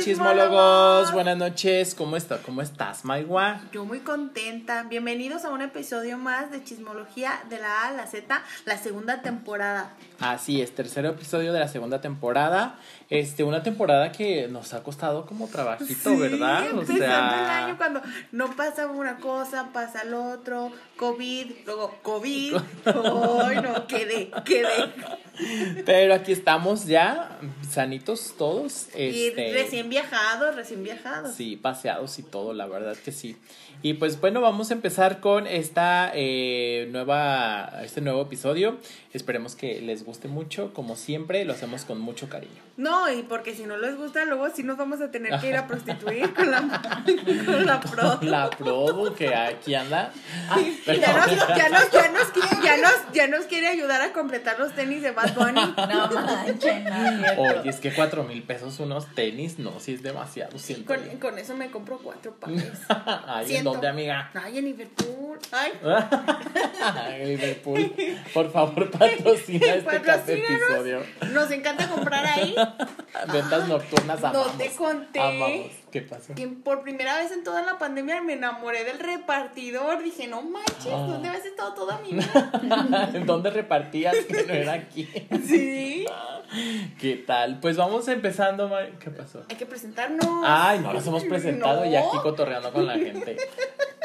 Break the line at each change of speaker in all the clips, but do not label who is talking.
chismólogos, buenas noches. ¿Cómo estás? ¿Cómo estás, Maigua?
Yo muy contenta. Bienvenidos a un episodio más de Chismología de la A a la Z, la segunda temporada.
Así es, tercer episodio de la segunda temporada. Este, una temporada que nos ha costado como trabajito, ¿verdad?
O empezando sea... el año cuando no pasa una cosa, pasa el otro, COVID, luego COVID. Ay, no, quedé, quedé.
Pero aquí estamos ya, sanitos todos.
Y este, recién viajados, recién viajados.
Sí, paseados y todo, la verdad que sí. Y pues bueno, vamos a empezar con esta eh, nueva, este nuevo episodio. Esperemos que les guste mucho, como siempre, lo hacemos con mucho cariño.
No, y porque si no les gusta, luego sí nos vamos a tener que ir a prostituir con la, con la pro.
La pro que aquí anda.
ya, nos, ya, nos, ya, nos, ya, nos, ya nos quiere ayudar a completar los tenis de Bad Bunny.
No no.
Oye, es que cuatro mil pesos unos tenis, no, si es demasiado.
Con, con, eso me compro cuatro pares.
Ay, ¿en dónde, amiga?
Ay, en Liverpool. Ay.
Ay, Liverpool. Por favor, patrocina este episodio.
Nos encanta comprar ahí.
Ventas nocturnas amamos.
No te conté.
Amamos. ¿Qué pasó?
Que por primera vez en toda la pandemia me enamoré del repartidor. Dije, no manches, ah. ¿dónde habías estado toda mi vida?
¿En dónde repartías que no era aquí?
Sí.
¿Qué tal? Pues vamos empezando, ¿qué pasó?
Hay que presentarnos.
Ay, no nos hemos presentado y aquí cotorreando con la gente.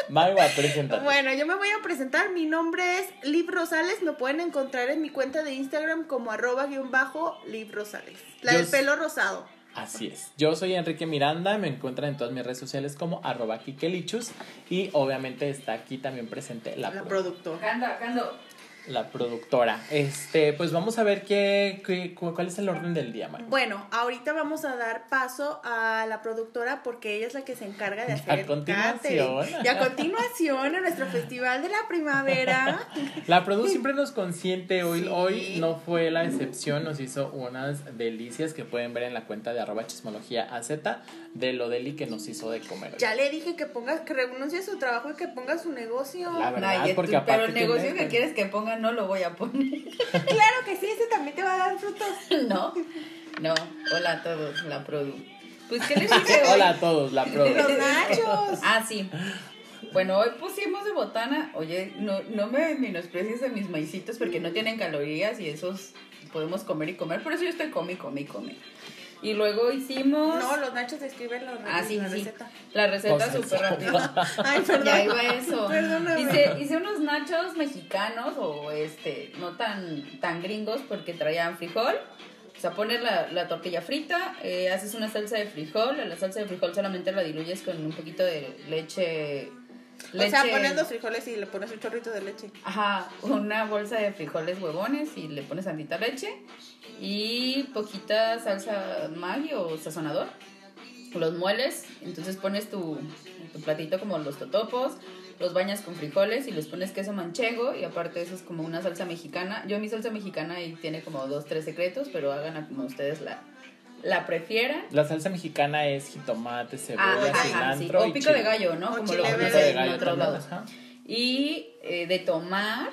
Maywa, preséntate.
Bueno, yo me voy a presentar. Mi nombre es Liv Rosales. Me pueden encontrar en mi cuenta de Instagram como arroba guion bajo Liv Rosales. La del pelo rosado.
Así es. Yo soy Enrique Miranda, me encuentran en todas mis redes sociales como arroba Kikelichus y obviamente está aquí también presente la,
la productora.
Cando, Cando
la productora. Este, pues vamos a ver qué, qué cuál es el orden del día, Mario.
Bueno, ahorita vamos a dar paso a la productora porque ella es la que se encarga de hacer
a continuación.
Y a continuación en nuestro festival de la primavera.
la produ siempre nos consiente hoy hoy no fue la excepción, nos hizo unas delicias que pueden ver en la cuenta de arroba chismología AZ de lo deli que nos hizo de comer.
Ya le dije que ponga que renuncie a su trabajo y que ponga su negocio.
La verdad, porque
pero el negocio que quieres que ponga no lo voy a poner.
claro que sí, ese también te va a dar frutos.
No, no. Hola a todos, la produ. Pues, ¿qué les dije
Hola a todos, la produ.
Los nachos.
Ah, sí. Bueno, hoy pusimos de botana. Oye, no, no me menosprecies a mis maicitos porque no tienen calorías y esos podemos comer y comer. Por eso yo estoy come y come y come. Y luego hicimos.
No, los nachos escriben los
ah, sí,
la
sí.
receta.
La receta súper rápida.
Ay, perdón.
Ya iba eso.
Perdóname.
Hice, hice unos nachos mexicanos o este, no tan, tan gringos porque traían frijol. O sea, pones la, la tortilla frita, eh, haces una salsa de frijol. La salsa de frijol solamente la diluyes con un poquito de leche
Leche. O sea, pones los frijoles y le pones un chorrito de leche.
Ajá, una bolsa de frijoles huevones y le pones tantita leche y poquita salsa Maggi o sazonador. Los mueles, entonces pones tu, tu platito como los totopos, los bañas con frijoles y les pones queso manchego y aparte eso es como una salsa mexicana. Yo mi salsa mexicana y tiene como dos, tres secretos, pero hagan como ustedes la, la prefieran.
La salsa mexicana es jitomate, cebolla, cilantro.
O pico de gallo, ¿no?
Como lo venden en otros lados.
Y eh, de tomar,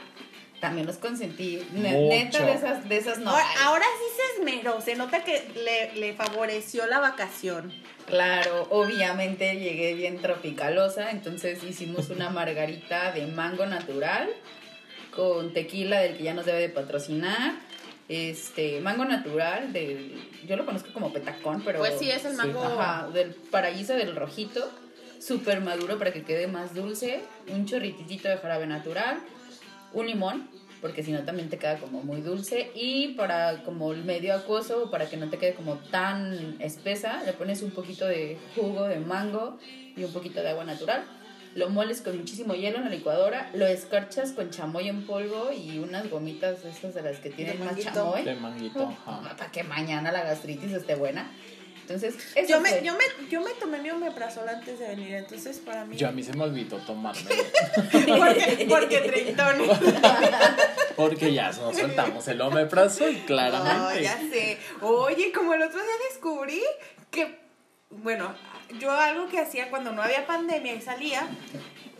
también los consentí. Neta de esas, de esas no.
Ahora, sí se esmeró, se nota que le, le favoreció la vacación.
Claro, obviamente llegué bien tropicalosa, entonces hicimos una margarita de mango natural con tequila del que ya nos debe de patrocinar este mango natural del yo lo conozco como petacón pero
pues sí es el mango
del paraíso del rojito súper maduro para que quede más dulce un chorrititito de jarabe natural un limón porque si no también te queda como muy dulce y para como el medio acuoso para que no te quede como tan espesa le pones un poquito de jugo de mango y un poquito de agua natural lo moles con muchísimo hielo en la licuadora, lo escarchas con chamoy en polvo y unas gomitas esas de las que tienen más chamoy.
De manguito,
Para que mañana la gastritis esté buena. Entonces,
yo me, yo, me, yo me tomé mi omeprazol antes de venir, entonces para mí...
Yo a mí se me olvidó tomarme.
porque, porque treintón.
porque ya nos soltamos el omeprazol, claramente.
No, ya sé. Oye, como el otro día descubrí que, bueno, yo algo que hacía cuando no había pandemia y salía,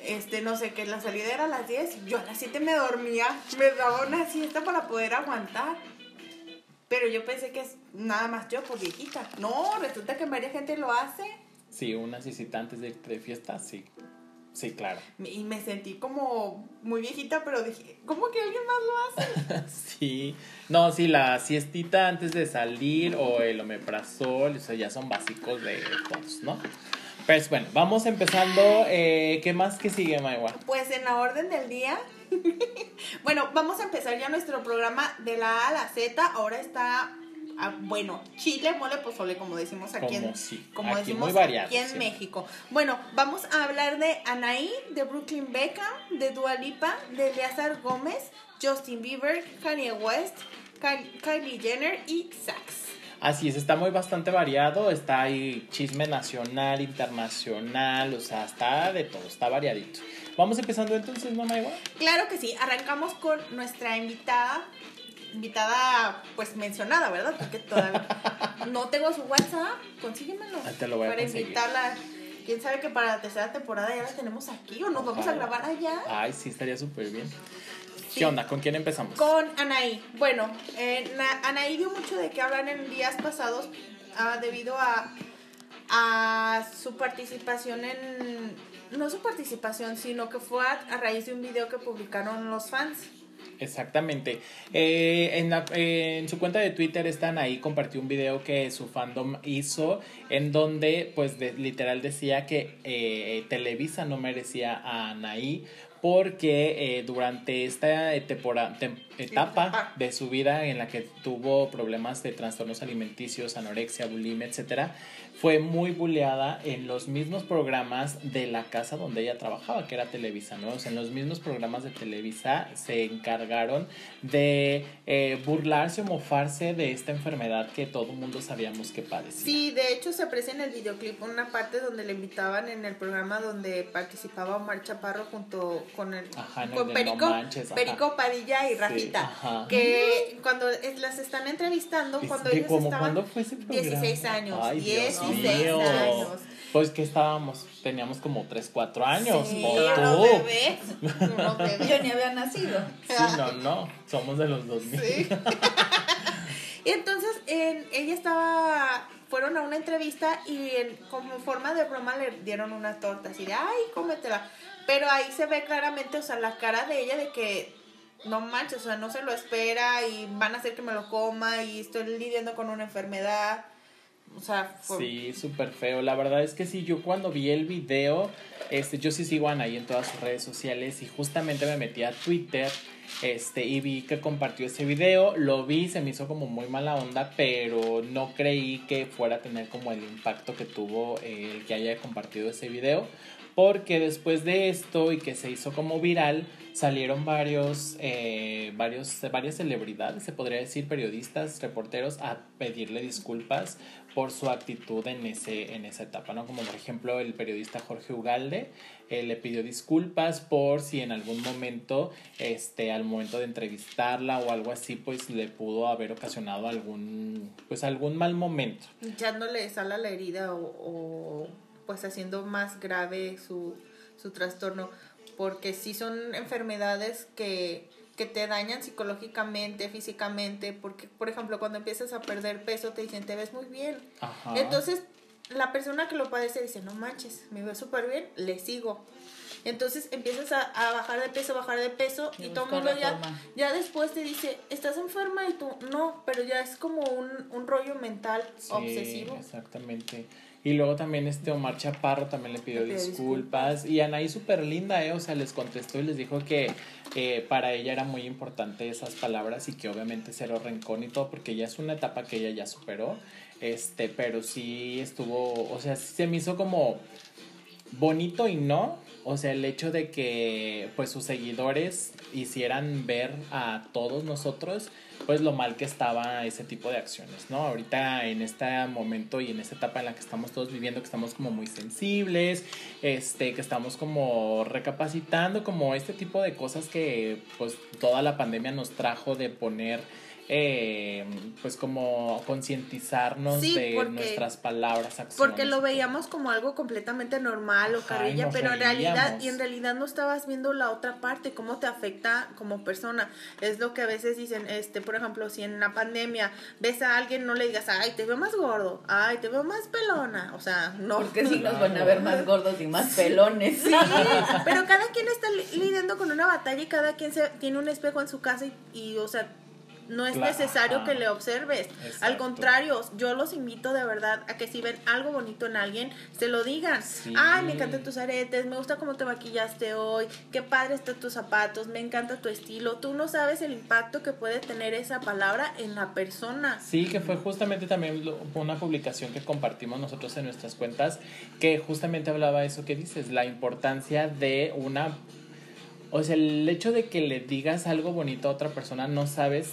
este, no sé, que la salida era a las 10, yo a las 7 me dormía, me daba una siesta para poder aguantar. Pero yo pensé que es nada más yo por viejita. No, resulta que varias gente lo hace.
Sí, una cita antes de de fiesta, sí. Sí, claro.
Y me sentí como muy viejita, pero dije, ¿cómo que alguien más lo hace?
sí. No, sí, la siestita antes de salir o el omeprazol, eso ya son básicos de todos, ¿no? Pues bueno, vamos empezando. Eh, ¿Qué más que sigue, Maiwa?
Pues en la orden del día. bueno, vamos a empezar ya nuestro programa de la A a la Z. Ahora está Ah, bueno, chile, mole, pozole, como decimos aquí en, como decimos aquí en México. Bueno, vamos a hablar de Anaí, de Brooklyn Beckham, de Dua Lipa, de Eleazar Gómez, Justin Bieber, Kanye West, Kylie Jenner y Sax.
Así es, está muy bastante variado, está ahí chisme nacional, internacional, o sea, está de todo, está variadito. Vamos empezando entonces, ¿no, Maiwa?
Claro que sí, arrancamos con nuestra invitada invitada pues mencionada, ¿verdad? Porque todavía no tengo su WhatsApp, consíguemelo.
te lo voy
para invitarla. Quién sabe que para la tercera temporada ya la tenemos aquí o nos vamos a grabar allá.
Ay, sí, estaría súper bien. ¿Qué onda? ¿Con quién empezamos?
Con Anaí. Bueno, eh, Anaí dio mucho de qué hablar en días pasados ah, debido a, a su participación en... No su participación, sino que fue a raíz de un video que publicaron los fans.
Exactamente. Eh, en, en, su cuenta de Twitter están ahí, compartió un video que su fandom hizo en donde pues literal decía que eh, Televisa no merecía a Anaí porque eh, durante esta etapa de su vida en la que tuvo problemas de trastornos alimenticios, anorexia, bulimia, etcétera, fue muy buleada en los mismos programas de la casa donde ella trabajaba, que era Televisa, ¿no? O sea, en los mismos programas de Televisa se encargaron de eh, burlarse o mofarse de esta enfermedad que todo mundo sabíamos que padecía.
Sí, de hecho se aprecia en el videoclip una parte donde le invitaban en el programa donde participaba Omar Chaparro junto con el con Perico, Padilla y Rafita, que cuando las están entrevistando, cuando ellos estaban
fue ese
16 años, Ay, 16
pues que estábamos, teníamos como 3, 4 años.
Sí, o bebés.
Yo ni había nacido.
Sí, no, no, somos de los 2000. Sí.
y entonces ella estaba, fueron a una entrevista y como forma de broma le dieron una torta, así de, ay, cómetela. Pero ahí se ve claramente, o sea, la cara de ella de que no manches, o sea, no se lo espera y van a hacer que me lo coma y estoy lidiando con una enfermedad. O sea,
Sí, súper feo. La verdad es que sí, yo cuando vi el video, este, yo sí sigo a Anaí en todas sus redes sociales y justamente me metí a Twitter este, y vi que compartió ese video. Lo vi, se me hizo como muy mala onda, pero no creí que fuera a tener como el impacto que tuvo el que haya compartido ese video. Porque después de esto y que se hizo como viral, salieron varios, eh, varios, varias celebridades, se podría decir, periodistas, reporteros, a pedirle disculpas por su actitud en, ese, en esa etapa, ¿no? Como por ejemplo el periodista Jorge Ugalde eh, le pidió disculpas por si en algún momento, este, al momento de entrevistarla o algo así, pues le pudo haber ocasionado algún, pues algún mal momento.
Echándole sal a la herida o, o pues haciendo más grave su, su trastorno, porque sí son enfermedades que que te dañan psicológicamente, físicamente, porque, por ejemplo, cuando empiezas a perder peso te dicen, te ves muy bien. Entonces, la persona que lo padece dice, no manches, me veo súper bien, le sigo. Entonces empiezas a, bajar de peso, bajar de peso y, todo el mundo ya, ya después te dice, estás enferma y tú no, pero ya es como un, un rollo mental obsesivo.
Exactamente. Y luego también este Omar Chaparro también le pidió, disculpas. Y Anaí súper linda, ¿eh? O sea, les contestó y les dijo que eh, para ella era muy importante esas palabras y que obviamente cero rencón y todo, porque ya es una etapa que ella ya superó. Este, pero sí estuvo, o sea, se me hizo como bonito y no. O sea, el hecho de que pues sus seguidores hicieran ver a todos nosotros pues lo mal que estaba ese tipo de acciones, ¿no? Ahorita en este momento y en esta etapa en la que estamos todos viviendo, que estamos como muy sensibles, este, que estamos como recapacitando como este tipo de cosas que pues toda la pandemia nos trajo de poner eh, pues como concientizarnos
Sí,
de
porque-
nuestras palabras, acciones.
Porque lo veíamos como algo completamente normal o
nos
pero en realidad, y en realidad no estabas viendo la otra parte, cómo te afecta como persona. Es lo que a veces dicen, este, por ejemplo, si en la pandemia ves a alguien, no le digas, ay, te veo más gordo, ay, te veo más pelona. O sea, no.
Porque sí nos van a ver más gordos y más pelones.
Sí, pero cada quien está li- lidiando con una batalla y cada quien se, tiene un espejo en su casa y, y, o sea, no es
Claro,
necesario que le observes. Al contrario, yo los invito de verdad a que si ven algo bonito en alguien, se lo digan.
Sí.
Ay, me encantan tus aretes, me gusta cómo te maquillaste hoy, qué padre están tus zapatos, me encanta tu estilo. Tú no sabes el impacto que puede tener esa palabra en la persona.
Sí, que fue justamente también lo- una publicación que compartimos nosotros en nuestras cuentas, que justamente hablaba eso que dices, la importancia de una... O sea, el hecho de que le digas algo bonito a otra persona, no sabes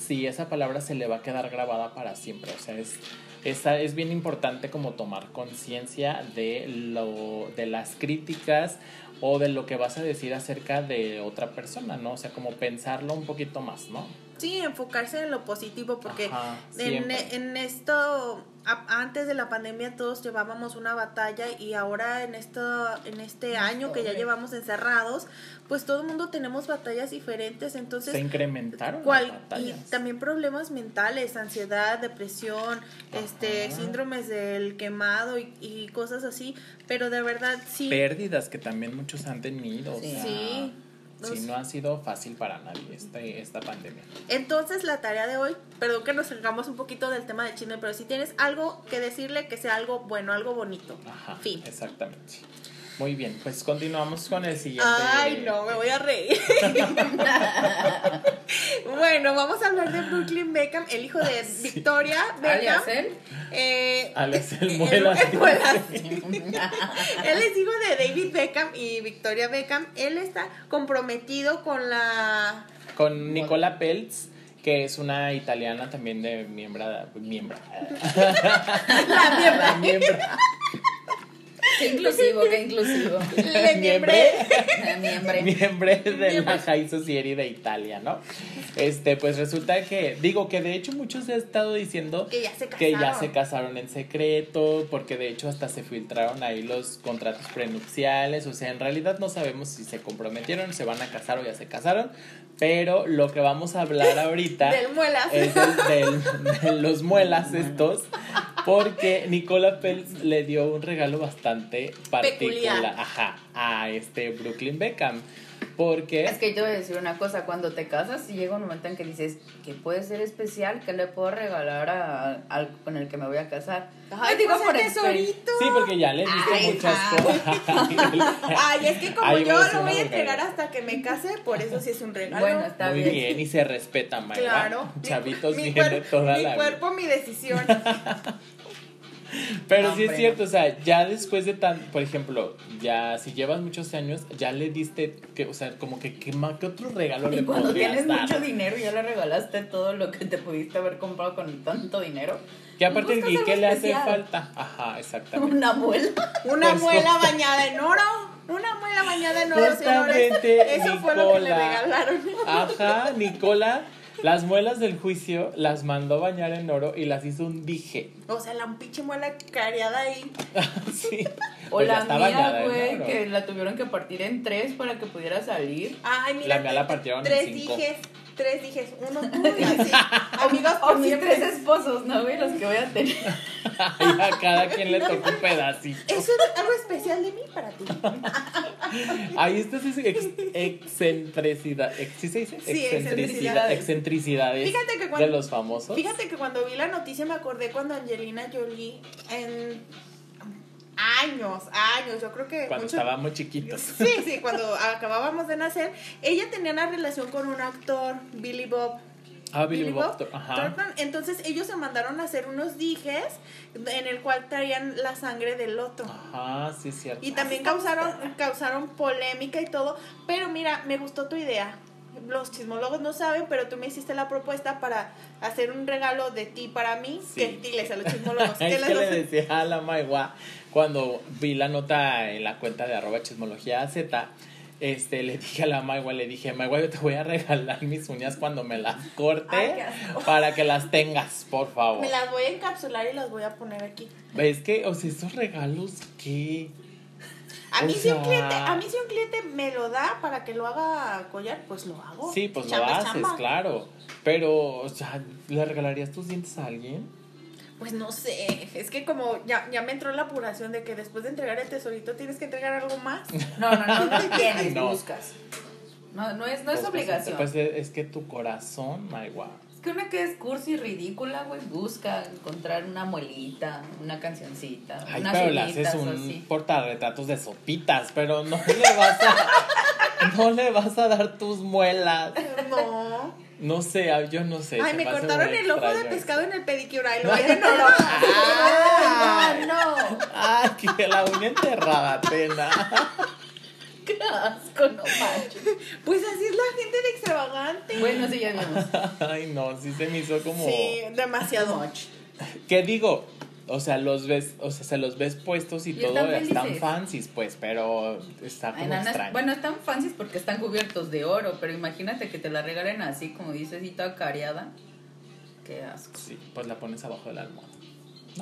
si esa palabra se le va a quedar grabada para siempre. O sea, es, esa, es bien importante como tomar conciencia de, lo, de las críticas o de lo que vas a decir acerca de otra persona, ¿no? O sea, como pensarlo un poquito más, ¿no?
Sí, enfocarse en lo positivo, porque
Ajá,
en,
siempre.
en esto, a- antes de la pandemia todos llevábamos una batalla y ahora en esto, en este año que ya llevamos encerrados, pues todo el mundo tenemos batallas diferentes, entonces
Se incrementaron
cual-
las
y también problemas mentales, ansiedad, depresión, este, síndromes del quemado y, y cosas así, pero de verdad sí.
pérdidas que también muchos han tenido. o
Sí.
Sí.
sí, no ha sido fácil para nadie este, esta pandemia.
Entonces la tarea de hoy, perdón que nos salgamos un poquito del tema de chisme, pero si tienes algo que decirle que sea algo bueno, algo bonito.
Ajá,
Fin.
exactamente. Muy bien, pues continuamos con el siguiente.
Ay, no, me voy a reír. bueno, vamos a hablar de Brooklyn Beckham, el hijo de Victoria Beckham.
Él.
Eh,
Alex el
el-
Muelas.
el Muelas. Él es hijo de David Beckham y Victoria Beckham. Él está comprometido con la...
Con Nicola Peltz, que es una italiana también de miembro. miembro
La miembra.
La miembro.
Qué inclusivo, qué inclusivo.
Le miembre.
Miembre.
miembro de la High Society de Italia, ¿no? Este, pues resulta que, digo que de hecho muchos han estado diciendo
Que ya se
que ya
casaron.
se casaron en secreto, porque de hecho hasta se filtraron ahí los contratos prenupciales, o sea, en realidad no sabemos si se comprometieron, se van a casar o ya se casaron, pero lo que vamos a hablar ahorita
Del muelas.
es del- de los muelas estos, porque Nicola Peltz le dio un regalo bastante particular,
Peculiar.
ajá, a este Brooklyn Beckham, porque
Es que yo te voy a decir una cosa, cuando te casas y llega un momento en que dices que puede ser especial, que le puedo regalar a- al con el que me voy a casar.
Ay,
digo por
tesorito.
Sí, porque ya le diste
Ay,
muchas cosas.
Ay, es que como yo
a
lo voy a entregar hasta que me case, por eso sí es un regalo.
Bueno, está
Muy
bien.
bien. y se respeta, Mayra.
Claro.
Chavitos
mi, mi
toda
mi
la
cuerpo, mi decisión.
Pero
No,
sí es cierto, o sea, ya después de tan, por ejemplo, ya si llevas muchos años, ya le diste, que, o sea, como que, ¿qué, ma- qué otro regalo
Y
le
cuando
podrías
tienes
dar?
mucho dinero y ya le regalaste todo lo que te pudiste haber comprado con tanto dinero.
Que aparte,
Buscas
¿y qué le hace falta? Ajá, exactamente.
Una abuela.
Una
Pues,
muela bañada en oro. Una muela bañada en oro.
Justamente,
Eso fue lo que le
Nicola.
regalaron.
Ajá, Nicola, las muelas del juicio las mandó bañar en oro y las hizo un dije.
O sea, la pinche muela careada ahí.
sí.
O
Pues
la
está
mía,
en
güey, que la tuvieron que partir en tres para que pudiera salir.
Ay, mira.
La mía la partieron en
tres
cinco.
dijes. Tres dijes. Uno tú y así. Amigos,
O mis
siempre.
tres esposos, ¿no, güey? Los que voy a tener.
Y a cada quien le tocó un pedacito.
Eso es algo especial de mí para ti.
Ahí está esa ex- excentricidad. ex- ¿Sí se dice?
Sí,
excentricidad.
Excentricidades
Fíjate que cuando-
de los famosos.
Fíjate que cuando vi la noticia me acordé cuando Angelina Jolie en años, años, yo creo que
cuando
mucho-
estábamos chiquitos.
Sí, sí, cuando acabábamos de nacer, ella tenía una relación con un actor, Billy Bob.
Ah, Billy,
Billy
Bob.
Bob
Ajá.
Thornton. Entonces ellos se mandaron a hacer unos dijes en el cual traían la sangre del loto.
Ajá, sí, cierto.
Y también causaron, causaron polémica y todo. Pero mira, me gustó tu idea. Los chismólogos no saben, pero tú me hiciste la propuesta para hacer un regalo de ti para mí.
Sí.
Que diles a los chismólogos. les
que le decía a la Maigua cuando vi la nota en la cuenta de arroba chismología Z este, le dije a la Maigua, le dije, Maigua, yo te voy a regalar mis uñas cuando me las corte
Ay,
para que las tengas, por favor.
Me las voy a encapsular y las voy a poner aquí.
Es que, o sea, esos regalos, ¿qué?
A
O
mí, si un cliente, a mí si un cliente me lo da para que lo haga collar, pues lo hago.
Sí, pues lo
Chamba
haces,
chamba.
claro. Pero, o sea, ¿le regalarías tus dientes a alguien?
Pues no sé, es que como ya, ya me entró la apuración de que después de entregar el tesorito tienes que entregar algo más.
No, no, no, no tienes,
No.
buscas. No, no es, no es
Pues,
obligación.
Pues, es es que tu corazón, Maigua.
Es que una que es cursi y ridícula, güey, busca encontrar una muelita, una cancioncita,
Ay,
unas
pero le haces un portarretratos de sopitas, pero no le vas a. no le vas a dar tus muelas.
No.
No sé, ah, yo no sé.
Ay, me cortaron el ojo de pescado en el pedicure. Ay, lo voy a enojar.
Ay.
No, no,
Ay, que la uña enterrada, tena.
qué asco, no manches.
Pues así es la gente de extravagante.
Bueno, sí, ya vimos.
Ay, no, sí se me hizo como.
Sí, demasiado.
much.
¿Qué digo? O sea, los ves, o sea, se los ves puestos y,
Y
todo
están
están fancies, pues, pero está como
Enanas-
extraño.
bueno, están fancies porque están cubiertos de oro, pero imagínate que te la regalen así, como dices, y toda cariada. Qué asco.
Sí, pues la pones abajo de la almohada.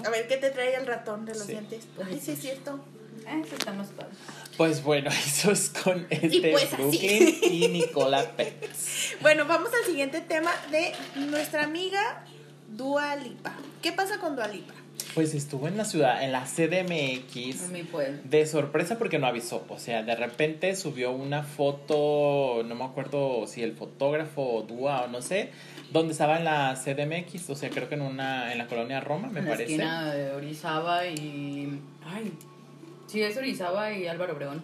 A ver qué te trae el ratón de los
Sí.
dientes.
Pues
Ay, sí es cierto.
Eh, eso está más padre.
Pues bueno, eso es con este
pues así.
Brooklyn y Nicola Pérez.
Bueno, vamos al siguiente tema de nuestra amiga Dua Lipa. ¿Qué pasa con Dua Lipa?
Pues estuvo en la ciudad, en la CDMX.
Mi pueblo.
De sorpresa porque no avisó, o sea, de repente subió una foto, no me acuerdo si el fotógrafo o Dua o no sé, donde estaba en la CDMX, o sea, creo que en una en la colonia Roma, me
en la
parece.
esquina de Orizaba y. Ay. Sí, es Orizaba y Álvaro Obregón.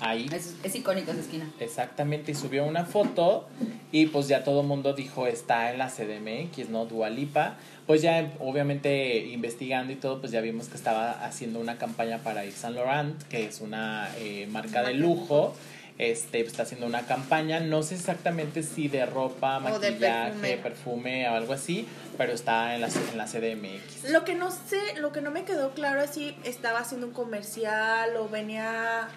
Ahí.
Es, es icónica esa esquina.
Exactamente, y subió una foto y pues ya todo el mundo dijo está en la CDMX, ¿no? Dualipa. Pues ya obviamente investigando y todo, pues ya vimos que estaba haciendo una campaña para Yves Saint Laurent, que es una eh, marca de lujo. Este, pues, está haciendo una campaña, no sé exactamente si de ropa,
O de
maquillaje,
perfume.
perfume. o algo así, pero está en la, en la CDMX.
Lo que no sé, lo que no me quedó claro es si estaba haciendo un comercial o venía...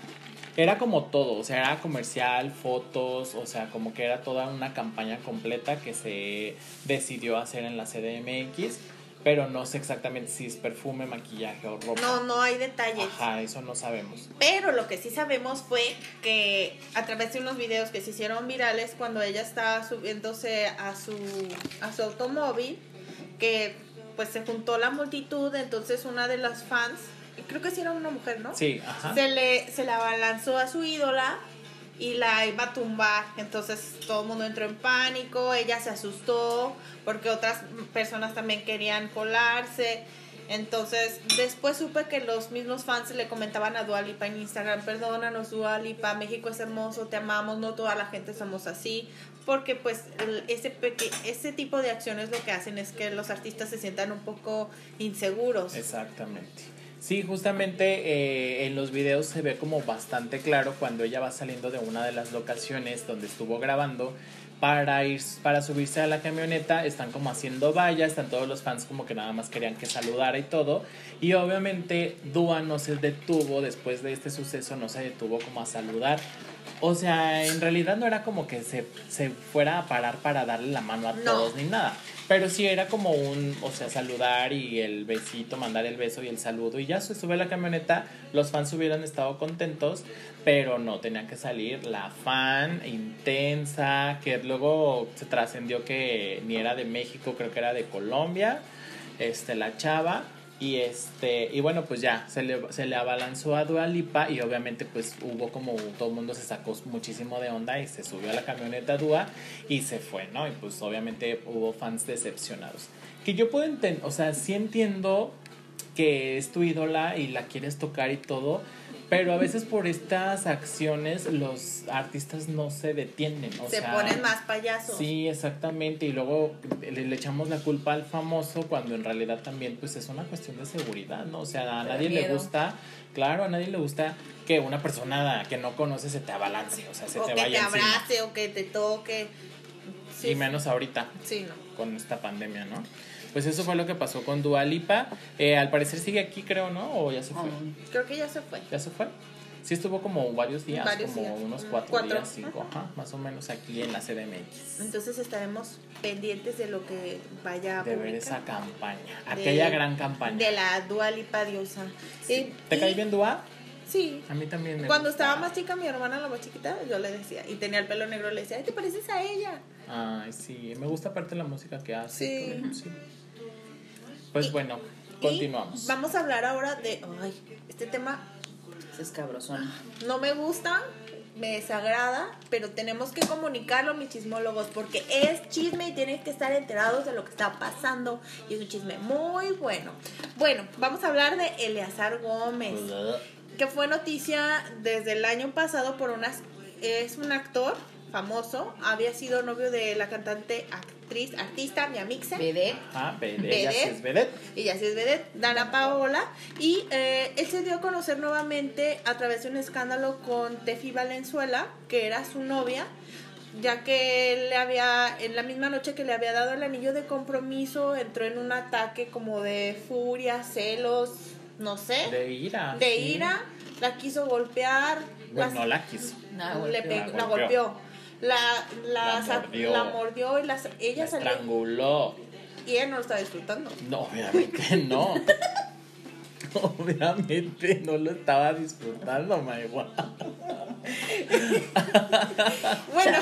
Era como todo, o sea, era comercial, fotos, o sea, como que era toda una campaña completa que se decidió hacer en la CDMX, pero no sé exactamente si es perfume, maquillaje o ropa.
No, no hay detalles.
Ajá, eso no sabemos.
Pero lo que sí sabemos fue que a través de unos videos que se hicieron virales cuando ella estaba subiéndose a su, a su automóvil, que pues se juntó la multitud, entonces una de las fans, creo que sí era una mujer, ¿no?
Sí, ajá.
Se le, se le abalanzó a su ídola y la iba a tumbar. Entonces todo el mundo entró en pánico, ella se asustó porque otras personas también querían colarse. Entonces después supe que los mismos fans le comentaban a Dualipa en Instagram, perdónanos Dualipa, México es hermoso, te amamos, no toda la gente somos así. Porque pues ese, peque- ese tipo de acciones lo que hacen es que los artistas se sientan un poco inseguros.
Exactamente. Sí, justamente eh, en los videos se ve como bastante claro cuando ella va saliendo de una de las locaciones donde estuvo grabando para ir para subirse a la camioneta, están como haciendo vallas, están todos los fans como que nada más querían que saludara y todo, y obviamente Dua no se detuvo después de este suceso, no se detuvo como a saludar. O sea, en realidad no era como que se, se fuera a parar para darle la mano a
No.
todos ni nada. Pero sí era como un, o sea, saludar y el besito, mandar el beso y el saludo. Y ya se sube la camioneta, los fans hubieran estado contentos, pero no, tenía que salir la fan intensa, que luego se trascendió que ni era de México, creo que era de Colombia, este, la chava. Y este, y bueno, pues ya, se le, se le abalanzó a Dua Lipa y obviamente pues hubo como todo el mundo se sacó muchísimo de onda y se subió a la camioneta Dua y se fue, ¿no? Y pues obviamente hubo fans decepcionados. Que yo puedo entender, o sea, sí entiendo que es tu ídola y la quieres tocar y todo, pero a veces por estas acciones los artistas no se detienen, o
se
sea,
ponen más payasos.
Sí, exactamente. Y luego le, le echamos la culpa al famoso cuando en realidad también pues es una cuestión de seguridad, ¿no? O sea, a
Te
nadie le gusta, claro, a nadie le gusta que una persona que no conoce se te abalance, o sea, se
o
te
que
vaya
te
encima.
abrace o que te toque. Sí,
y menos ahorita
Sí, no.
con esta pandemia, ¿no? Pues eso fue lo que pasó con Dua Lipa. Eh, al parecer sigue aquí, creo, ¿no? O ya se fue.
Oh,
Creo que ya se fue.
¿Ya se fue? Sí estuvo como varios días,
Varios
como
días.
unos cuatro,
Cuatro.
días, cinco, ajá, más o menos aquí en la CDMX.
Entonces estaremos pendientes de lo que vaya a
De ver esa campaña,
De-
aquella gran campaña.
De la Dualipa diosa. Eh,
¿Te
y-
cae bien Dua?
Sí.
A mí también me
Cuando estaba más chica, mi hermana, la más chiquita, yo le decía, y tenía el pelo negro, le decía, ay, te pareces a ella.
Ay, sí, me gusta aparte la música que hace.
Sí.
Pues
Y-
bueno,
Y
continuamos.
vamos a hablar ahora de, ay, este tema
es cabrosón.
no me gusta, me desagrada, pero tenemos que comunicarlo, mis chismólogos, porque es chisme y tienen que estar enterados de lo que está pasando. Y es un chisme muy bueno. Bueno, vamos a hablar de Eleazar Gómez, que fue noticia desde el año pasado por unas... Es un actor famoso, había sido novio de la cantante, actriz, artista, mi amixa.
Vedette.
Ajá, vedette, ella sí es vedette.
y ya sí es vedette, Dana Paola. Y eh, él se dio a conocer nuevamente a través de un escándalo con Tefi Valenzuela, que era su novia, ya que él le había, en la misma noche que le había dado el anillo de compromiso, entró en un ataque como de furia, celos, no sé,
De ira.
de
sí.
ira, la quiso golpear,
Bueno,
las-
no la quiso.
No,
le
golpeó.
pegó-
La
la
golpeó.
La, la,
La mordió.
la mordió y las, ella
La
salió
estranguló.
y ella no lo estaba disfrutando.
No, obviamente no. Obviamente no lo estaba disfrutando, Maigua.
Bueno,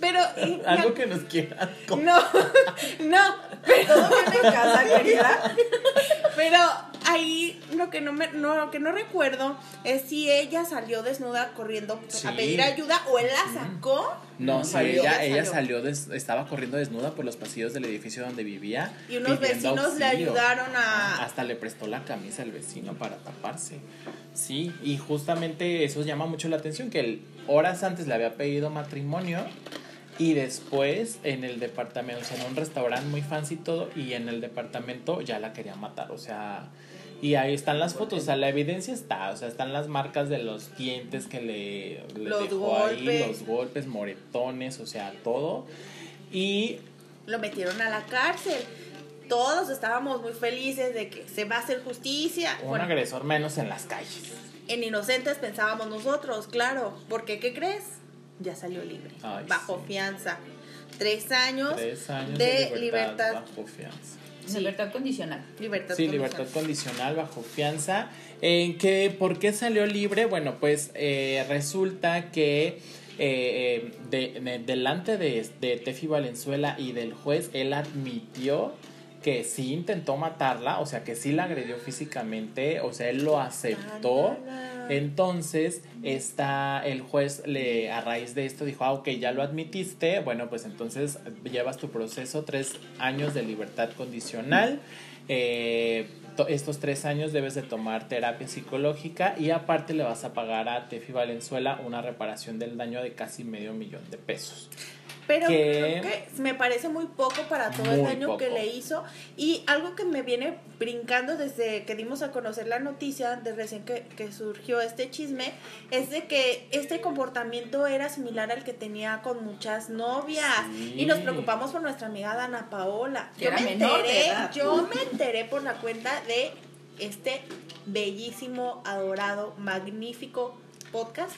pero
Algo que nos quieras
no, no, pero,
¿Todo bien en casa, querida?
pero ahí lo que no me, no, lo que no recuerdo es si ella salió desnuda corriendo
Sí.
a pedir ayuda o él la sacó
No, sí,
Salió,
ella, ella
salió.
des- estaba corriendo desnuda por los pasillos del edificio donde vivía.
y unos vecinos le ayudaron a
Hasta le prestó la camisa al vecino para taparse. Sí, y justamente eso llama mucho la atención, que él horas antes le había pedido matrimonio y después en el departamento, o sea, en un restaurante muy fancy y todo, y en el departamento ya la quería matar, o sea... Y ahí están las fotos, o sea, la evidencia está, o sea, están las marcas de los dientes que le, le
Los
dejó ahí,
golpes.
los golpes, moretones, o sea, todo. Y
lo metieron a la cárcel. Todos estábamos muy felices de que se va a hacer justicia.
un
Bueno,
agresor menos en las calles.
en inocentes pensábamos nosotros, claro, porque ¿qué crees? Ya salió libre,
Ay,
bajo
sí.
fianza. Tres años,
Tres años
de
de, libertad,
libertad.
bajo fianza.
Sí.
Libertad condicional.
libertad
Sí,
condicional.
libertad condicional bajo fianza. ¿En qué, ¿Por qué salió libre? Bueno, pues eh, resulta que eh, de- de- delante de, de Tefi Valenzuela y del juez, él admitió que sí intentó matarla, o sea, que sí la agredió físicamente, o sea, él lo aceptó. Entonces, está el juez le a raíz de esto dijo, ah, ok, ya lo admitiste, bueno, pues entonces llevas tu proceso, tres años de libertad condicional. Eh, to- estos tres años debes de tomar terapia psicológica y aparte le vas a pagar a Tefi Valenzuela una reparación del daño de casi medio millón de pesos.
Pero
que-
creo que me parece muy poco para todo el daño que le hizo. Y algo que me viene brincando desde que dimos a conocer la noticia, de recién que, que surgió este chisme, es de que este comportamiento era similar al que tenía con muchas novias.
Sí.
Y nos preocupamos por nuestra amiga Dana Paola.
Que
Yo me enteré, yo me enteré por la cuenta de este bellísimo, adorado, magnífico podcast.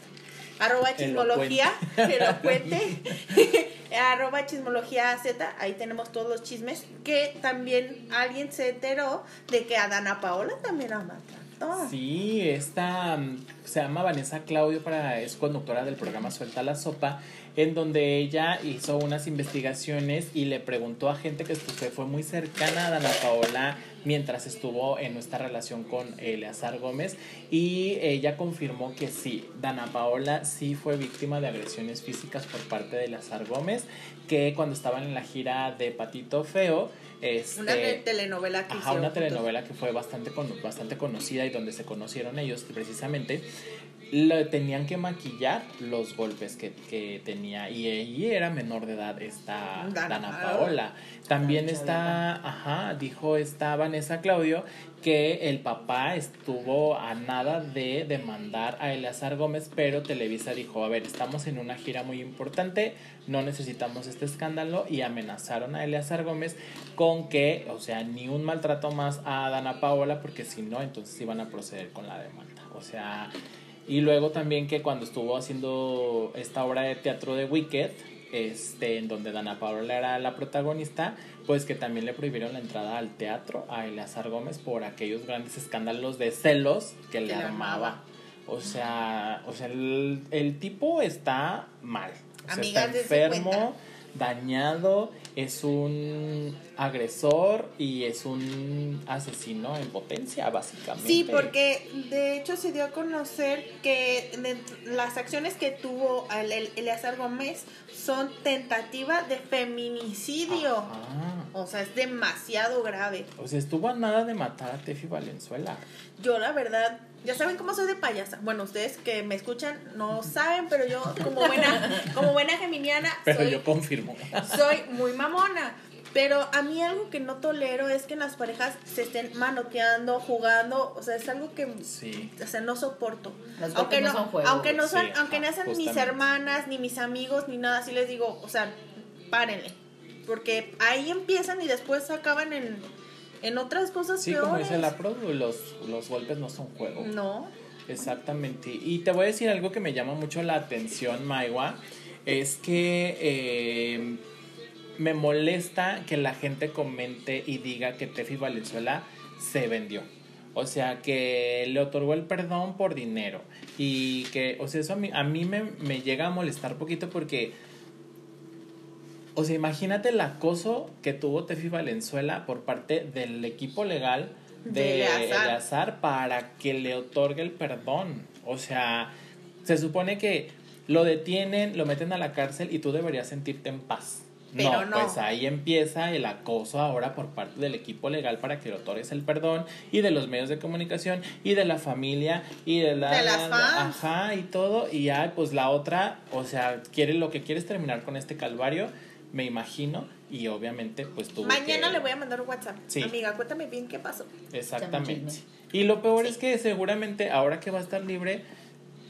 Arroba chismología, elocuente, arroba chismología Z, ahí tenemos todos los chismes, que también alguien se enteró de que a Dana Paola también la maltrató.
Sí, esta mm, se llama Vanessa Claudio, para, es conductora del programa Suelta la Sopa, en donde ella hizo unas investigaciones y le preguntó a gente que estu- fue muy cercana a Dana Paola mientras estuvo en nuestra relación con Eleazar Gómez y ella confirmó que sí, Dana Paola sí fue víctima de agresiones físicas por parte de Eleazar Gómez, que cuando estaban en la gira de Patito Feo, este,
Una te- telenovela que
Ajá,
hicieron
una
juntos.
telenovela que fue bastante, con- bastante conocida y donde se conocieron ellos precisamente. le tenían que maquillar los golpes que, que tenía. Y ella era menor de edad, esta
Dana
Dana,
Paola.
También está, ajá, dijo esta Vanessa Claudio que el papá estuvo a nada de demandar a Eleazar Gómez, pero Televisa dijo, a ver, estamos en una gira muy importante, no necesitamos este escándalo y amenazaron a Eleazar Gómez con que, o sea, ni un maltrato más a Dana Paola, porque si no, entonces iban a proceder con la demanda. O sea, y luego también que cuando estuvo haciendo esta obra de teatro de Wicked, este, en donde Dana Paola era la protagonista, pues que también le prohibieron la entrada al teatro a Eleazar Gómez por aquellos grandes escándalos de celos que le
le
armaba. O sea, o sea el, el tipo está mal. O sea,
Amigas,
está enfermo. Dañado, es un agresor y es un asesino en potencia, básicamente.
Sí, porque de hecho se dio a conocer que las acciones que tuvo el, el- Eleazar Gómez son tentativa de feminicidio.
Ajá.
O sea, es demasiado grave.
O sea, estuvo a nada de matar a Tefi Valenzuela.
Yo la verdad, ya saben cómo soy de payasa. Bueno, ustedes que me escuchan no saben, pero yo como buena, como buena geminiana
Pero
soy,
yo confirmo.
soy muy mamona. Pero a mí algo que no tolero es que las parejas se estén manoteando, jugando. O sea, es algo que
Sí.
o sea, no soporto.
Los
Aunque
no
no,
son juegos.
aunque no son,
Sí,
aunque no sean mis hermanas, ni mis amigos, ni nada, así les digo, o sea, párenle. Porque ahí empiezan y después acaban en, en otras cosas
Sí, como
peores.
dice la Produ, los, los golpes no son juego.
No.
Exactamente. Y te voy a decir algo que me llama mucho la atención, Maiwa. Es que eh, me molesta que la gente comente y diga que Tefi Valenzuela se vendió. O sea, que le otorgó el perdón por dinero. Y que, o sea, eso a mí, a mí me, me llega a molestar poquito porque, o sea, imagínate el acoso que tuvo Tefi Valenzuela por parte del equipo legal
De
de
Eleazar.
Eleazar para que le otorgue el perdón. O sea, se supone que lo detienen, lo meten a la cárcel y tú deberías sentirte en paz.
Pero no.
pues ahí empieza el acoso ahora por parte del equipo legal para que le otorgues el perdón y de los medios de comunicación y de la familia y de la
De las fans.
ajá y todo y ya pues la otra, o sea, quiere lo que quiere es terminar con este calvario, me imagino y obviamente pues tuvo
Mañana
que-
le voy a mandar un WhatsApp.
Sí.
Amiga, cuéntame bien qué pasó.
Exactamente. Y lo peor es que seguramente ahora que va a estar libre,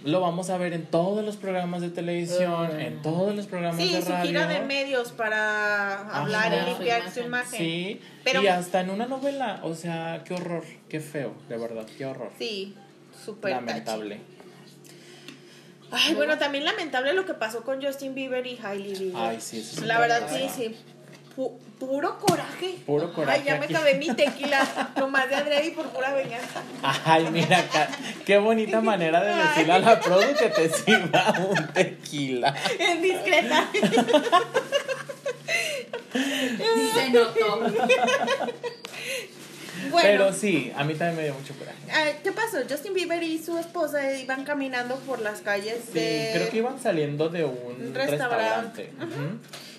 lo vamos a ver en todos los programas de televisión, en todos los programas
Sí,
de
su
radio.
gira de medios para hablar
Ajá.
y limpiar
Su
su imagen.
Sí,
Pero-
y hasta en una novela, o sea, qué horror, qué feo, de verdad, qué horror.
Sí, súper
Lamentable.
tachi. Ay, bueno, también lamentable lo que pasó con Justin Bieber y Hailey Bieber.
Ay, sí, eso es
La verdad, sí, sí. Pu- puro coraje.
Puro coraje
Ay, ya me acabé mi tequila. Nomás de Adrede y por pura venganza.
Ay, mira acá, qué bonita manera de decirle a la produ que te sirva un tequila.
Es discreta.
Se notó.
Bueno,
Pero sí, a mí también me dio mucho coraje.
ay, ¿qué pasó? Justin Bieber y su esposa iban caminando por las calles
Sí,
de...
creo que iban saliendo de un restaurante.